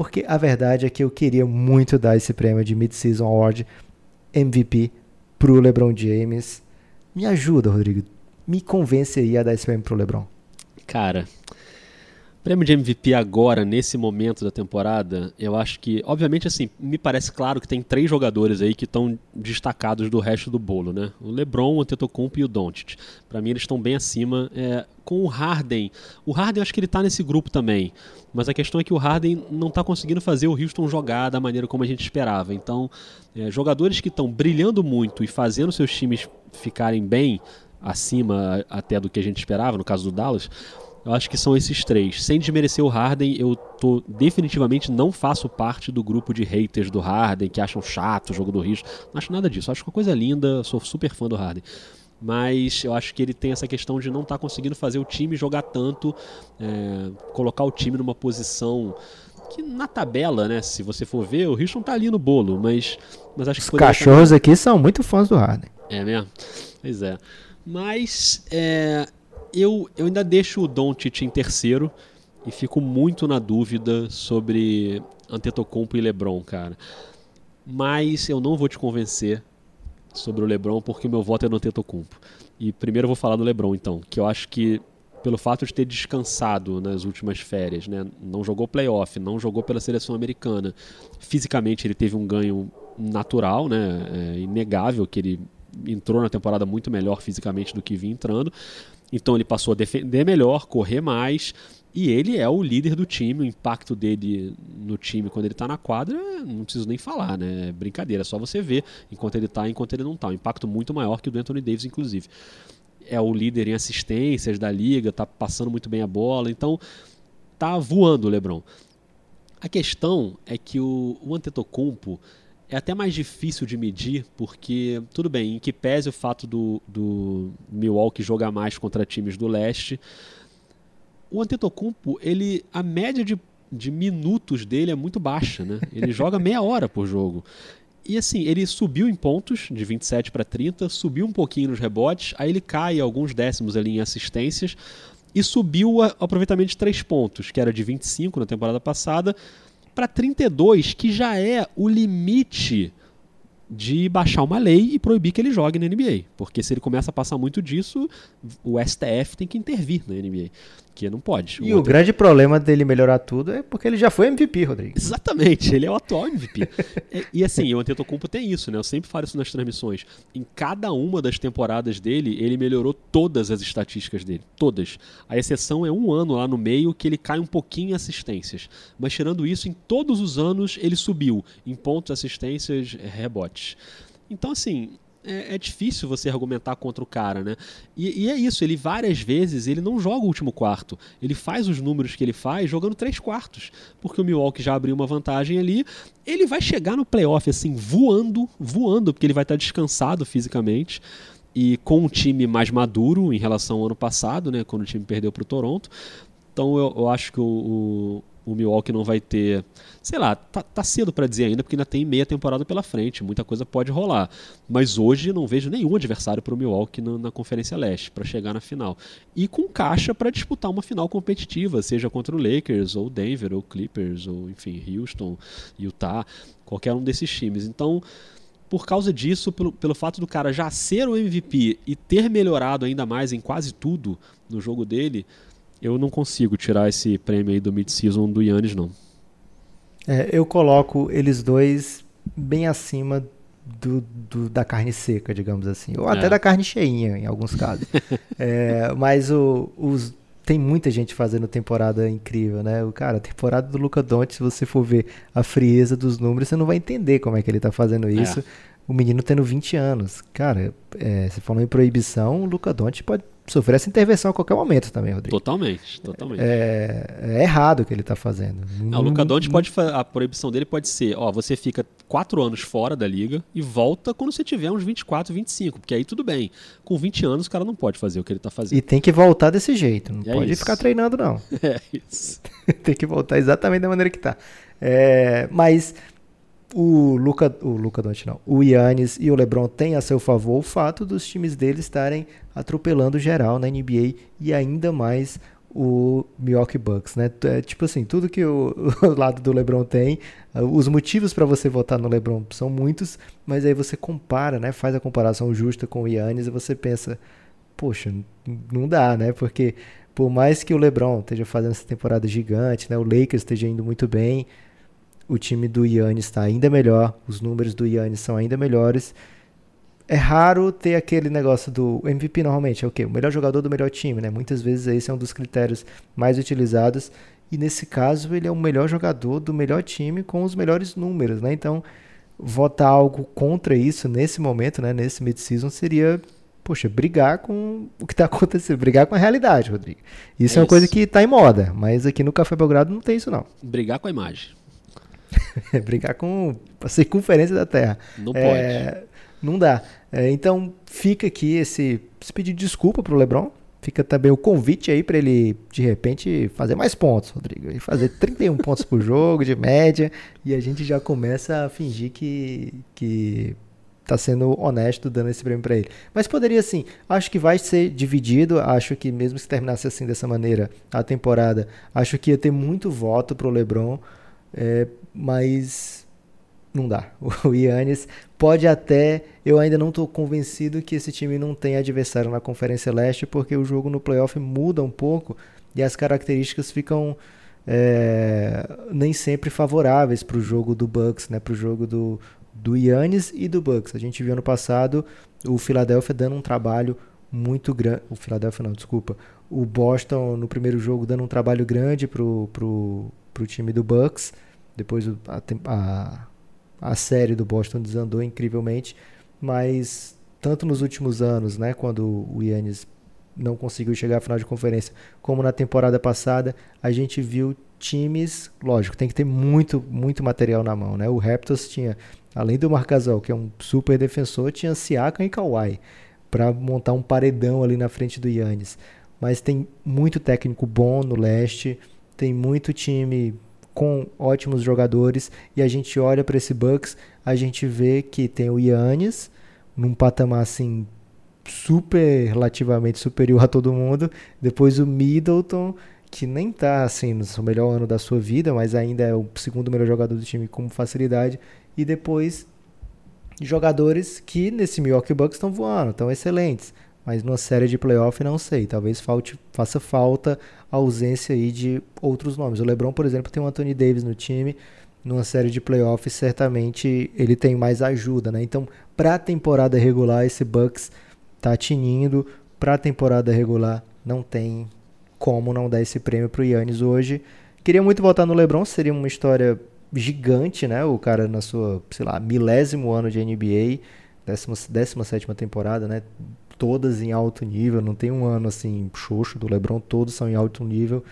porque a verdade é que eu queria muito dar esse prêmio de Mid-Season Award MVP pro LeBron James. Me ajuda, Rodrigo. Me convence aí a dar esse prêmio pro LeBron. Cara, prêmio de MVP agora, nesse momento da temporada, eu acho que, obviamente, assim, me parece claro que tem três jogadores aí que estão destacados do resto do bolo, né? O LeBron, o Antetokounmpo e o Doncic. Para mim, eles estão bem acima. É, com o Harden, o Harden, acho que ele tá nesse grupo também. Mas a questão é que o Harden não está conseguindo fazer o Houston jogar da maneira como a gente esperava. Então, é, jogadores que estão brilhando muito e fazendo seus times ficarem bem acima até do que a gente esperava, no caso do Dallas, eu acho que são esses três. Sem desmerecer o Harden, eu tô definitivamente não faço parte do grupo de haters do Harden que acham chato o jogo do Houston. Não acho nada disso. Acho uma coisa linda, sou super fã do Harden. Mas eu acho que ele tem essa questão de não estar tá conseguindo fazer o time jogar tanto, é, colocar o time numa posição que na tabela, né, se você for ver, o Houston tá ali no bolo, mas, mas acho que Os cachorros aqui são muito fãs do Harden. É mesmo? Pois é. Mas é, eu, eu ainda deixo o Doncic em terceiro e fico muito na dúvida sobre Antetokounmpo e LeBron, cara. Mas eu não vou te convencer sobre o LeBron porque o meu voto é no Antetokounmpo. E primeiro eu vou falar do LeBron então, que eu acho que pelo fato de ter descansado nas últimas férias, né? Não jogou playoff, não jogou pela seleção americana. Fisicamente ele teve um ganho natural, né? É inegável que ele entrou na temporada muito melhor fisicamente do que vinha entrando. Então ele passou a defender melhor, correr mais. E ele é o líder do time, o impacto dele no time quando ele está na quadra, não preciso nem falar, né? É brincadeira, é só você ver enquanto ele está e enquanto ele não está. Um impacto muito maior que o do Anthony Davis, inclusive é o líder em assistências da liga, tá passando muito bem a bola, então tá voando o LeBron. A questão é que o, o Antetokounmpo é até mais difícil de medir, porque, tudo bem, em que pese o fato do, do Milwaukee jogar mais contra times do leste, o Antetokounmpo, ele, a média de, de minutos dele é muito baixa, né? Ele joga meia hora por jogo. E assim, ele subiu em pontos, de 27 para 30, subiu um pouquinho nos rebotes, aí ele cai alguns décimos ali em assistências e subiu o aproveitamento de 3 pontos, que era de 25 na temporada passada, para 32, que já é o limite de baixar uma lei e proibir que ele jogue na NBA. Porque se ele começa a passar muito disso, o STF tem que intervir na NBA porque não pode. E o, o grande problema dele melhorar tudo é porque ele já foi MVP, Rodrigo. Exatamente, ele é o atual MVP. e, e, assim, o Antetokounmpo tem isso, né? Eu sempre falo isso nas transmissões. Em cada uma das temporadas dele, ele melhorou todas as estatísticas dele, todas. A exceção é um ano lá no meio que ele cai um pouquinho em assistências. Mas tirando isso, em todos os anos ele subiu em pontos, assistências, rebotes. Então, assim, é, é, difícil você argumentar contra o cara, né? E, e, é isso, ele várias vezes ele não joga o último quarto. Ele faz os números que ele faz jogando três quartos. Porque o Milwaukee já abriu uma vantagem ali. Ele vai chegar no playoff assim, voando, voando, porque ele vai estar descansado fisicamente. E com um time mais maduro em relação ao ano passado, né? Quando o time perdeu para o Toronto. Então eu, eu acho que o, o Milwaukee não vai ter. Sei lá, tá, tá cedo para dizer ainda, porque ainda tem meia temporada pela frente, muita coisa pode rolar. Mas hoje não vejo nenhum adversário para o Milwaukee na, na, Conferência Leste para chegar na final. E com caixa para disputar uma final competitiva, seja contra o Lakers, ou Denver, ou Clippers, ou enfim, Houston, Utah, qualquer um desses times. Então por causa disso, pelo, pelo fato do cara já ser o MVP e ter melhorado ainda mais em quase tudo no jogo dele, eu não consigo tirar esse prêmio aí do mid-season do Yannis, não. É, eu coloco eles dois bem acima do, do, da carne seca, digamos assim. Ou até é. da carne cheinha, em alguns casos. é, mas o, os, tem muita gente fazendo temporada incrível, né? O cara, a temporada do Luca Doncic, se você for ver a frieza dos números, você não vai entender como é que ele tá fazendo é. isso. O menino tendo 20 anos. Cara, é, você falou em proibição, o Luca Doncic pode sofrer essa intervenção a qualquer momento também, Rodrigo. Totalmente, totalmente. É, é errado o que ele está fazendo. Não, o Luca Doncic pode a proibição dele pode ser, ó, você fica quatro anos fora da liga e volta quando você tiver uns 24, 25, porque aí tudo bem. Com 20 anos o cara não pode fazer o que ele está fazendo. E tem que voltar desse jeito, não é pode isso. ficar treinando não. É isso. tem que voltar exatamente da maneira que está. É, mas o Luca, o Luca Doncic não, o Yannis e o LeBron têm a seu favor o fato dos times deles estarem atropelando geral na NBA e ainda mais o Milwaukee Bucks, né? É, tipo assim, tudo que o, o lado do LeBron tem, os motivos para você votar no LeBron são muitos, mas aí você compara, né? Faz a comparação justa com o Yannis e você pensa, poxa, não dá, né? Porque por mais que o LeBron esteja fazendo essa temporada gigante, né? O Lakers esteja indo muito bem, o time do Yannis está ainda melhor, os números do Yannis são ainda melhores. É raro ter aquele negócio do MVP normalmente é o quê? O melhor jogador do melhor time, né? Muitas vezes esse é um dos critérios mais utilizados e nesse caso ele é o melhor jogador do melhor time com os melhores números, né? Então, votar algo contra isso nesse momento, né, nesse mid-season seria poxa, brigar com o que está acontecendo, brigar com a realidade, Rodrigo. Isso é, é uma isso. coisa que está em moda, mas aqui no Café Belgrado não tem isso não. Brigar com a imagem. brigar com a circunferência da Terra. Não é, pode. Não dá. É, então fica aqui esse, esse pedido de desculpa pro LeBron, fica também o convite aí para ele, de repente, fazer mais pontos, Rodrigo. E fazer 31 pontos por jogo, de média, e a gente já começa a fingir que, que tá sendo honesto dando esse prêmio para ele. Mas poderia sim, acho que vai ser dividido, acho que mesmo se terminasse assim dessa maneira a temporada, acho que ia ter muito voto pro LeBron, é, mas não dá. O Yannis pode até. Eu ainda não estou convencido que esse time não tem adversário na Conferência Leste, porque o jogo no playoff muda um pouco e as características ficam é, nem sempre favoráveis para o jogo do Bucks, né, para o jogo do, do Yannis e do Bucks. A gente viu ano passado o Philadelphia dando um trabalho muito grande. O Philadelphia não, desculpa. O Boston no primeiro jogo dando um trabalho grande pro, pro, pro time do Bucks. Depois a, a a série do Boston desandou incrivelmente, mas tanto nos últimos anos, né, quando o Yannis não conseguiu chegar à final de conferência, como na temporada passada, a gente viu times, lógico, tem que ter muito, muito material na mão, né? O Raptors tinha, além do Marcasol, que é um super defensor, tinha Siakam e Kawhi para montar um paredão ali na frente do Yannis. Mas tem muito técnico bom no leste, tem muito time com ótimos jogadores e a gente olha para esse Bucks, a gente vê que tem o Yannis num patamar assim super relativamente superior a todo mundo, depois o Middleton que nem tá assim no seu melhor ano da sua vida, mas ainda é o segundo melhor jogador do time com facilidade e depois jogadores que nesse Milwaukee Bucks estão voando, estão excelentes. Mas numa série de playoff não sei, talvez falte, faça falta a ausência aí de outros nomes. O LeBron, por exemplo, tem o Anthony Davis no time, numa série de playoffs certamente ele tem mais ajuda, né? Então, para a temporada regular esse Bucks tá tinindo, para a temporada regular não tem como não dar esse prêmio pro Yannis hoje. Queria muito voltar no LeBron, seria uma história gigante, né? O cara na sua, sei lá, milésimo ano de NBA, décima, décima sétima temporada, né? Todas em alto nível, não tem um ano assim xoxo do LeBron, todos são em alto nível.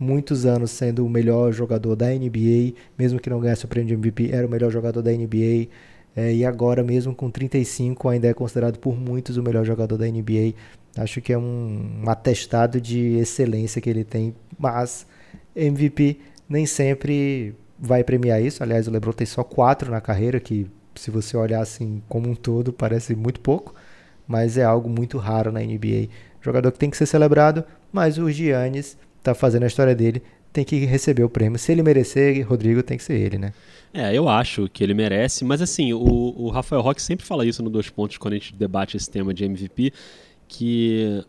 Muitos anos sendo o melhor jogador da NBA, mesmo que não ganhasse o prêmio de MVP, era o melhor jogador da NBA. É, e agora, mesmo com 35, ainda é considerado por muitos o melhor jogador da NBA. Acho que é um, um atestado de excelência que ele tem, mas MVP nem sempre vai premiar isso. Aliás, o LeBron tem só quatro na carreira, que se você olhar assim como um todo, parece muito pouco mas é algo muito raro na NBA. Jogador que tem que ser celebrado, mas o Giannis está fazendo a história dele, tem que receber o prêmio. Se ele merecer, Rodrigo tem que ser ele, né? É, eu acho que ele merece, mas assim, o, o Rafael Roque sempre fala isso no Dois Pontos quando a gente debate esse tema de MVP, que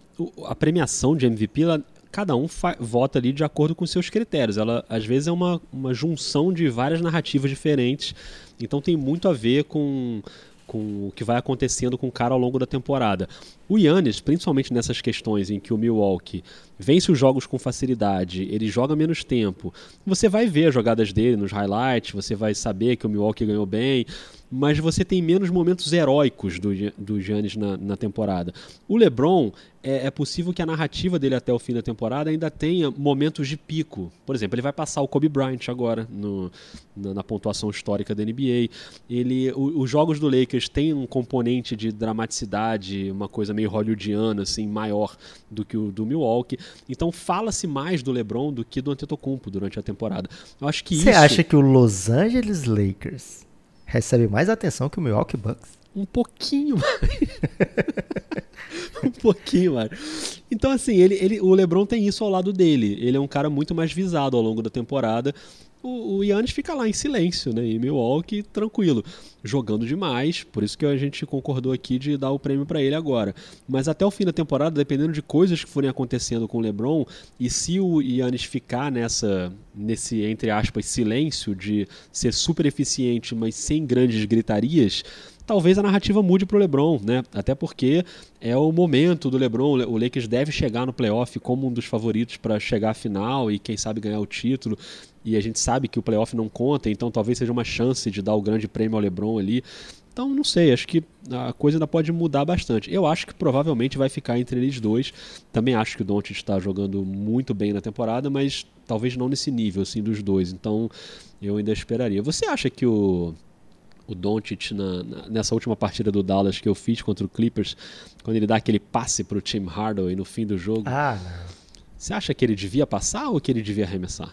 a premiação de MVP, ela, cada um vota ali de acordo com seus critérios. Ela, às vezes, é uma, uma junção de várias narrativas diferentes, então tem muito a ver com com o que vai acontecendo com o cara ao longo da temporada. O Yannis, principalmente nessas questões em que o Milwaukee vence os jogos com facilidade, ele joga menos tempo, você vai ver as jogadas dele nos highlights, você vai saber que o Milwaukee ganhou bem, mas você tem menos momentos heróicos do, do Giannis na, na temporada. O LeBron, é, é, possível que a narrativa dele até o fim da temporada ainda tenha momentos de pico. Por exemplo, ele vai passar o Kobe Bryant agora no, na, na, pontuação histórica da NBA. Ele, o, os jogos do Lakers têm um componente de dramaticidade, uma coisa meio hollywoodiana, assim, maior do que o do Milwaukee. Então fala-se mais do LeBron do que do Antetokounmpo durante a temporada. Eu acho que Você isso... acha que o Los Angeles Lakers recebe mais atenção que o Milwaukee Bucks. Um pouquinho um pouquinho mais. Então, assim, ele, ele, o LeBron tem isso ao lado dele. Ele é um cara muito mais visado ao longo da temporada o, o Yannis fica lá em silêncio, né? Em Milwaukee, tranquilo, jogando demais. Por isso que a gente concordou aqui de dar o prêmio para ele agora. Mas até o fim da temporada, dependendo de coisas que forem acontecendo com o LeBron, e se o Yannis ficar nessa, nesse entre aspas silêncio de ser super eficiente, mas sem grandes gritarias talvez a narrativa mude para o LeBron, né? Até porque é o momento do LeBron. O Lakers deve chegar no playoff como um dos favoritos para chegar à final e quem sabe ganhar o título e a gente sabe que o playoff não conta, então talvez seja uma chance de dar o grande prêmio ao LeBron ali. Então, não sei, acho que a coisa ainda pode mudar bastante. Eu acho que provavelmente vai ficar entre eles dois. Também acho que o Doncic está jogando muito bem na temporada, mas talvez não nesse nível assim dos dois. Então, eu ainda esperaria. Você acha que o o Doncic na, na, nessa última partida do Dallas que eu fiz contra o Clippers, quando ele dá aquele passe para o Tim Hardaway no fim do jogo. Ah, não. Você acha que ele devia passar ou que ele devia arremessar?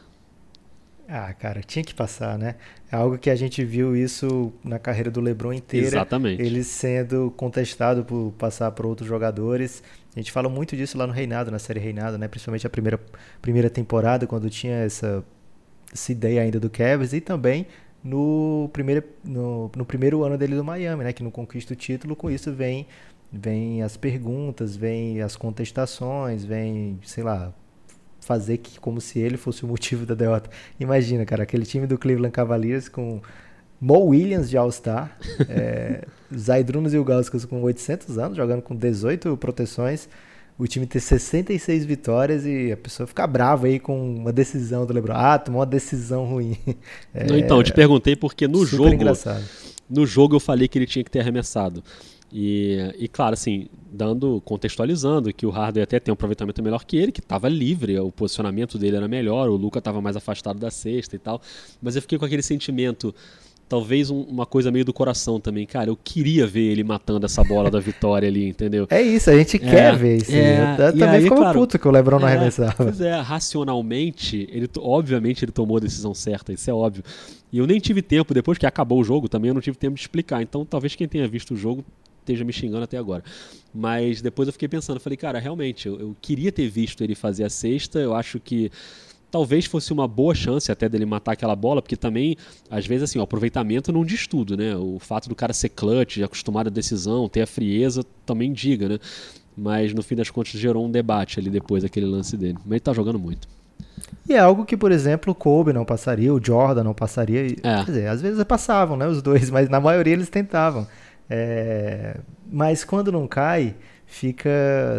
Ah, cara, tinha que passar, né? É algo que a gente viu isso na carreira do LeBron inteira. Exatamente. Ele sendo contestado por passar por outros jogadores. A gente fala muito disso lá no Reinado, na série Reinado, né? Principalmente a primeira, primeira temporada, quando tinha essa, essa ideia ainda do Cavs. E também no primeiro, no, no primeiro ano dele do Miami, né? Que não conquista o título. Com isso vem, vem as perguntas, vem as contestações, vem, sei lá, fazer que como se ele fosse o motivo da derrota. Imagina, cara, aquele time do Cleveland Cavaliers com Mo Williams de All-Star, é, Zaidrunas e o Gauskas com 800 anos, jogando com 18 proteções, o time ter 66 vitórias e a pessoa ficar brava aí com uma decisão do LeBron. Ah, tomou uma decisão ruim. É, então, eu te perguntei porque no jogo engraçado. no jogo eu falei que ele tinha que ter arremessado. E, e claro, assim, dando, contextualizando que o Harden até tem um aproveitamento melhor que ele, que estava livre, o posicionamento dele era melhor, o Luca estava mais afastado da cesta e tal. Mas eu fiquei com aquele sentimento, talvez um, uma coisa meio do coração também, cara. Eu queria ver ele matando essa bola da vitória ali, entendeu? É isso, a gente é, quer ver isso. É, eu também aí, ficou claro, puto que o Lebron não é, arremessava. Pois é, racionalmente, ele, obviamente ele tomou a decisão certa, isso é óbvio. E eu nem tive tempo, depois que acabou o jogo também, eu não tive tempo de explicar. Então talvez quem tenha visto o jogo esteja me xingando até agora. Mas depois eu fiquei pensando, falei, cara, realmente, eu, eu queria ter visto ele fazer a sexta, eu acho que talvez fosse uma boa chance até dele matar aquela bola, porque também, às vezes, assim, o aproveitamento não diz tudo, né? O fato do cara ser clutch, acostumado à decisão, ter a frieza, também diga, né? Mas no fim das contas gerou um debate ali depois daquele lance dele. Mas ele tá jogando muito. E é algo que, por exemplo, o Kobe não passaria, o Jordan não passaria. É. Quer dizer, às vezes passavam, né? Os dois, mas na maioria eles tentavam. É, mas quando não cai, fica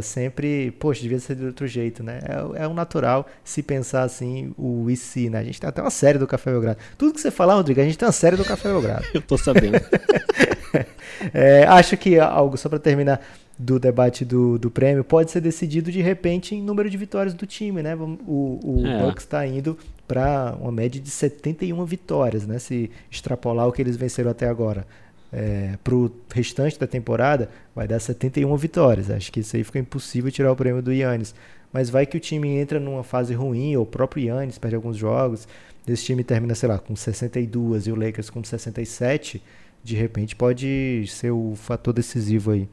sempre, poxa, devia ser de outro jeito, né? É, é um natural se pensar assim, o IC, né? A gente tem até uma série do Café Belgrado. Tudo que você falar, Rodrigo, a gente tem uma série do Café Belgrado. Eu tô sabendo. é, acho que algo, só para terminar do debate do, do prêmio, pode ser decidido de repente em número de vitórias do time, né? O, o é. Bucks está indo para uma média de 71 vitórias, né? Se extrapolar o que eles venceram até agora é, para o restante da temporada, vai dar 71 vitórias. Acho que isso aí fica impossível tirar o prêmio do Yannis. Mas vai que o time entra numa fase ruim, ou o próprio Yannis perde alguns jogos, esse time termina, sei lá, com 62 e o Lakers com 67, de repente pode ser o fator decisivo aí.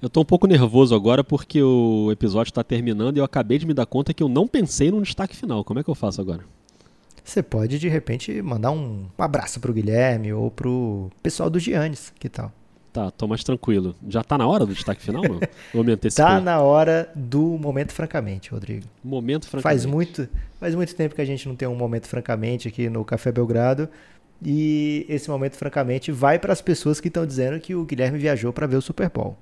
Eu tô um pouco nervoso agora porque o episódio está terminando e eu acabei de me dar conta que eu não pensei num destaque final. Como é que eu faço agora? Você pode de repente mandar um abraço pro Guilherme ou pro pessoal do Giannis, que tal? Tá, tô mais tranquilo. Já tá na hora do destaque final, não? Ou me Tá na hora do momento francamente, Rodrigo. Momento francamente. Faz muito, faz muito tempo que a gente não tem um momento francamente aqui no Café Belgrado. E esse momento francamente vai para as pessoas que estão dizendo que o Guilherme viajou para ver o Super Bowl.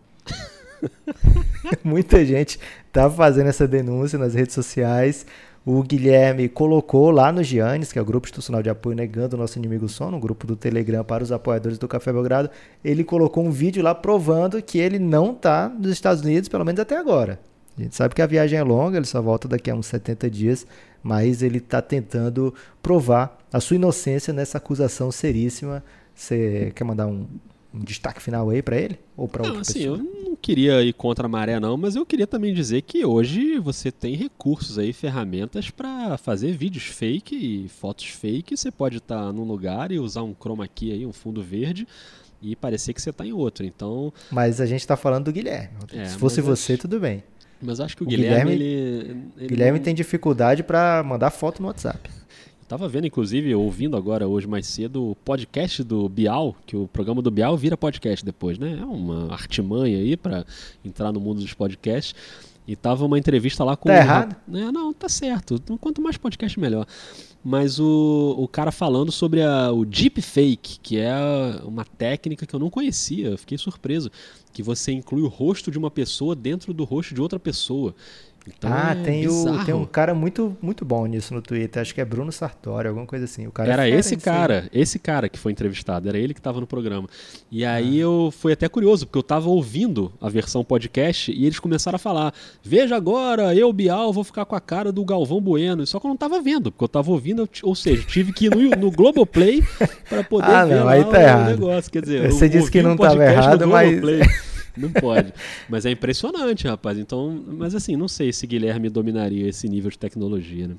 Muita gente tá fazendo essa denúncia nas redes sociais. O Guilherme colocou lá no Giannis, que é o grupo institucional de apoio negando o nosso inimigo sono, um grupo do Telegram para os apoiadores do Café Belgrado. Ele colocou um vídeo lá provando que ele não está nos Estados Unidos, pelo menos até agora. A gente sabe que a viagem é longa, ele só volta daqui a uns 70 dias, mas ele está tentando provar a sua inocência nessa acusação seríssima. Você quer mandar um, um destaque final aí para ele? Ou para outra assim, pessoa? Eu não queria ir contra a maré, não, mas eu queria também dizer que hoje você tem recursos aí, ferramentas para fazer vídeos fake e fotos fake. Você pode estar tá num lugar e usar um chroma key aí, um fundo verde e parecer que você está em outro. Então. Mas a gente está falando do Guilherme. É, Se fosse você, acho... tudo bem. Mas acho que o, o Guilherme, Guilherme, ele, ele Guilherme não... tem dificuldade para mandar foto no WhatsApp. Tava vendo, inclusive, ouvindo agora hoje mais cedo o podcast do Bial, que o programa do Bial vira podcast depois, né? É uma artimanha aí para entrar no mundo dos podcasts. E tava uma entrevista lá com. Tá errado? Né? Não, tá certo. Quanto mais podcast, melhor. Mas o, o cara falando sobre a, o deepfake, que é uma técnica que eu não conhecia, fiquei surpreso. Que você inclui o rosto de uma pessoa dentro do rosto de outra pessoa. Então ah, é tem, o, tem um cara muito, muito bom nisso no Twitter. Acho que é Bruno Sartori, alguma coisa assim. O cara é Era esse cara, esse cara que foi entrevistado, era ele que estava no programa. E Ah. aí eu fui até curioso, porque eu estava ouvindo a versão podcast e eles começaram a falar: Veja agora, eu, Bial, vou ficar com a cara do Galvão Bueno. Só que eu não estava vendo, porque eu estava ouvindo, ou seja, tive que ir no, no Globoplay para poder Ah, ver não, aí tá o errado. negócio. Quer dizer, Você eu disse que não o tava podcast no errado, mas-. Não pode. Mas é impressionante, rapaz. Então, mas assim, não sei se Guilherme dominaria esse nível de tecnologia, né?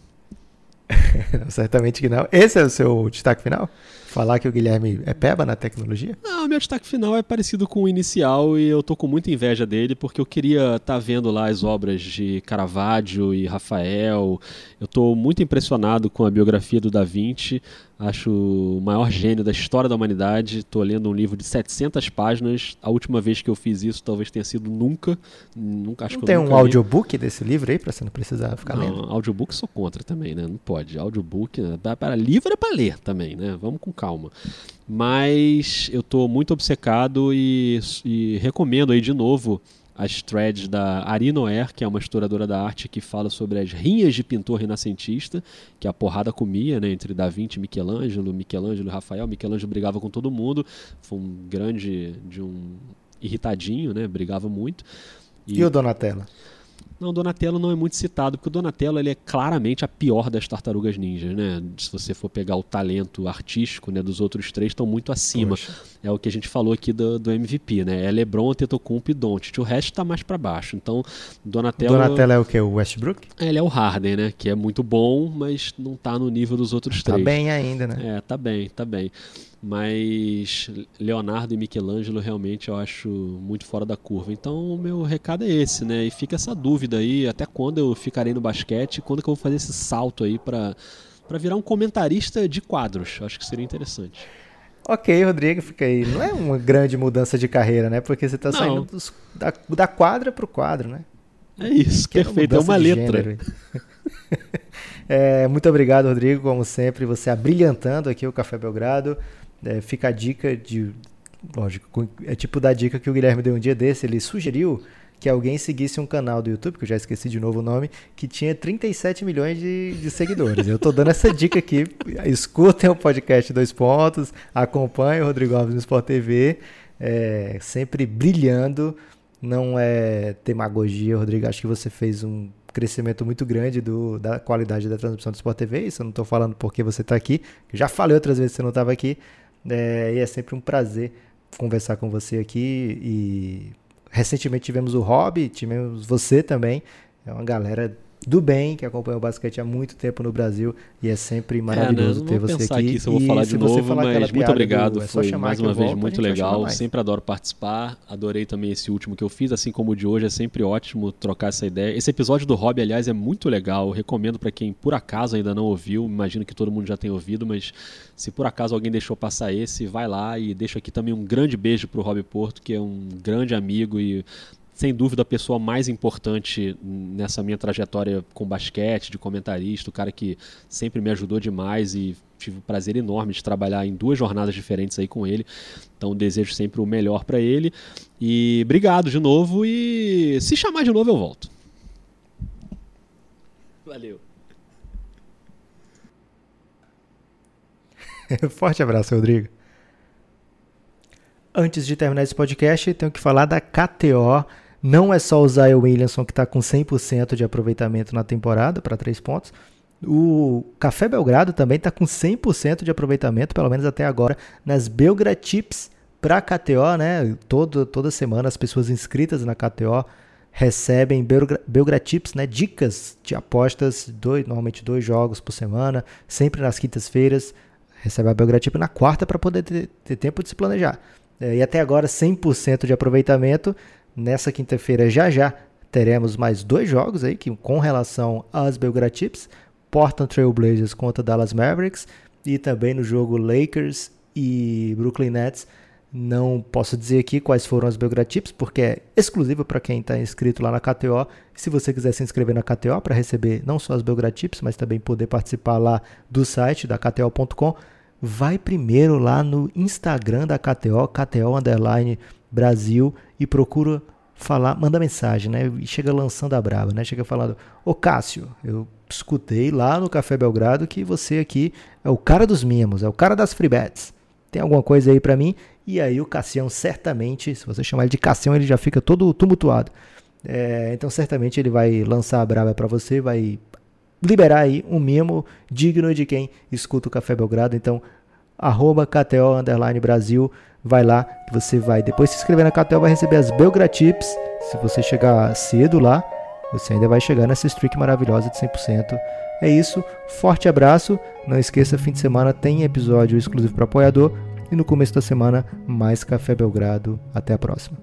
Não, certamente que não. Esse é o seu destaque final? Falar que o Guilherme é peba na tecnologia? Não, meu destaque final é parecido com o inicial e eu tô com muita inveja dele porque eu queria estar vendo lá as obras de Caravaggio e Rafael. Eu tô muito impressionado com a biografia do Da Vinci. Acho o maior gênio da história da humanidade. Tô lendo um livro de 700 páginas. A última vez que eu fiz isso talvez tenha sido nunca. Nunca acho Não que tem um li. audiobook desse livro aí pra você não precisar ficar lendo? Não, audiobook sou contra também, né? Não pode. Audiobook, né? Para- para livro é para ler também, né? Vamos com calma. Mas eu tô muito obcecado e, e recomendo aí de novo as threads da Ari Noer, que é uma historiadora da arte que fala sobre as rinhas de pintor renascentista, que a porrada comia, né, entre Da Vinci e Michelangelo, Michelangelo e Rafael. Michelangelo brigava com todo mundo, foi um grande de um irritadinho, né? Brigava muito. E o Donatello? Não, o Donatello não é muito citado, porque o Donatello ele é claramente a pior das tartarugas ninjas, né? Se você for pegar o talento artístico né, dos outros três, estão muito acima. Poxa. É o que a gente falou aqui do, do MVP, né? É LeBron, Tetocumpo e Doncic. O resto está mais para baixo. Então, Donatello, Donatello é o que? O Westbrook? ele é o Harden, né? Que é muito bom, mas não tá no nível dos outros Tá três. bem ainda, né? É, tá bem, tá bem. Mas Leonardo e Michelangelo realmente eu acho muito fora da curva. Então o meu recado é esse, né? E fica essa dúvida aí, até quando eu ficarei no basquete, quando que eu vou fazer esse salto aí pra para virar um comentarista de quadros. Acho que seria interessante. Ok, Rodrigo, fica aí. Não é uma grande mudança de carreira, né? Porque você tá Não. saindo dos- da, da quadra pro quadro, né? É isso, Pequena perfeito, é uma letra. É, muito obrigado, Rodrigo. Como sempre, você abrilhantando aqui o Café Belgrado. É, fica a dica de. Lógico, é tipo da dica que o Guilherme deu um dia desse. Ele sugeriu que alguém seguisse um canal do YouTube, que eu já esqueci de novo o nome, que tinha 37 milhões de, de seguidores. Eu tô dando essa dica aqui. Escutem o podcast Dois Pontos, acompanhem o Rodrigo Alves no Sport TV, é, sempre brilhando. Não é demagogia, Rodrigo. Acho que você fez um crescimento muito grande do, da qualidade da transmissão do Sport TV. Isso eu não estou falando porque você está aqui. Já falei outras vezes que você não estava aqui. É, e é sempre um prazer conversar com você aqui. E recentemente tivemos o Hobby, tivemos você também. É uma galera do bem que acompanha o basquete há muito tempo no Brasil e é sempre maravilhoso é, né? ter você aqui. aqui se eu vou E falar de novo, mas muito obrigado. do, é Foi mais uma vez volto, muito legal. Sempre adoro participar. Adorei também esse último que eu fiz, assim como o de hoje. É sempre ótimo trocar essa ideia. Esse episódio do Hobby, aliás, é muito legal. Eu recomendo para quem por acaso ainda não ouviu. Imagino que todo mundo já tenha ouvido, mas se por acaso alguém deixou passar esse, vai lá e deixo aqui também um grande beijo pro Hobby Porto, que é um grande amigo e sem dúvida a pessoa mais importante nessa minha trajetória com basquete, de comentarista, o cara que sempre me ajudou demais e tive o prazer enorme de trabalhar em duas jornadas diferentes aí com ele. Então desejo sempre o melhor para ele e obrigado de novo e se chamar de novo eu volto. Valeu. Forte abraço, Rodrigo. Antes de terminar esse podcast, tenho que falar da KTO. Não é só o Zion Williamson que está com 100% de aproveitamento na temporada para três pontos. O Café Belgrado também está com 100% de aproveitamento, pelo menos até agora, nas Belgra Tips para KTO, né? Todo, toda semana as pessoas inscritas na KTO recebem Belgra, Belgra Tips, né? Dicas de apostas, dois, normalmente dois jogos por semana, sempre nas quintas-feiras. Recebe a Belgra Tip na quarta para poder ter, ter tempo de se planejar. É, e até agora 100% de aproveitamento. Nessa quinta-feira já já teremos mais dois jogos aí que com relação às Belgra Tips, Portland Trail Blazers contra Dallas Mavericks e também no jogo Lakers e Brooklyn Nets. Não posso dizer aqui quais foram as Belgra Tips, porque é exclusivo para quem está inscrito lá na KTO. Se você quiser se inscrever na KTO para receber não só as Belgra Tips, mas também poder participar lá do site da KTO.com, vai primeiro lá no Instagram da KTO, KTO Underline Brasil, e procura falar, manda mensagem, né? E chega lançando a braba, né? Chega falando: Ô Cássio, eu escutei lá no Café Belgrado que você aqui é o cara dos mimos, é o cara das free bets. Tem alguma coisa aí para mim? E aí o Cassião certamente, se você chamar ele de Cassião, ele já fica todo tumultuado. É, então certamente ele vai lançar a braba para você, vai liberar aí um mimo digno de quem escuta o Café Belgrado. Então, arroba KTO Brasil, vai lá que você vai, depois se inscrever na KTO, vai receber as Belgratips. Se você chegar cedo lá, você ainda vai chegar nessa streak maravilhosa de 100%. É isso, forte abraço. Não esqueça, fim de semana tem episódio exclusivo para apoiador. E no começo da semana, mais Café Belgrado. Até a próxima.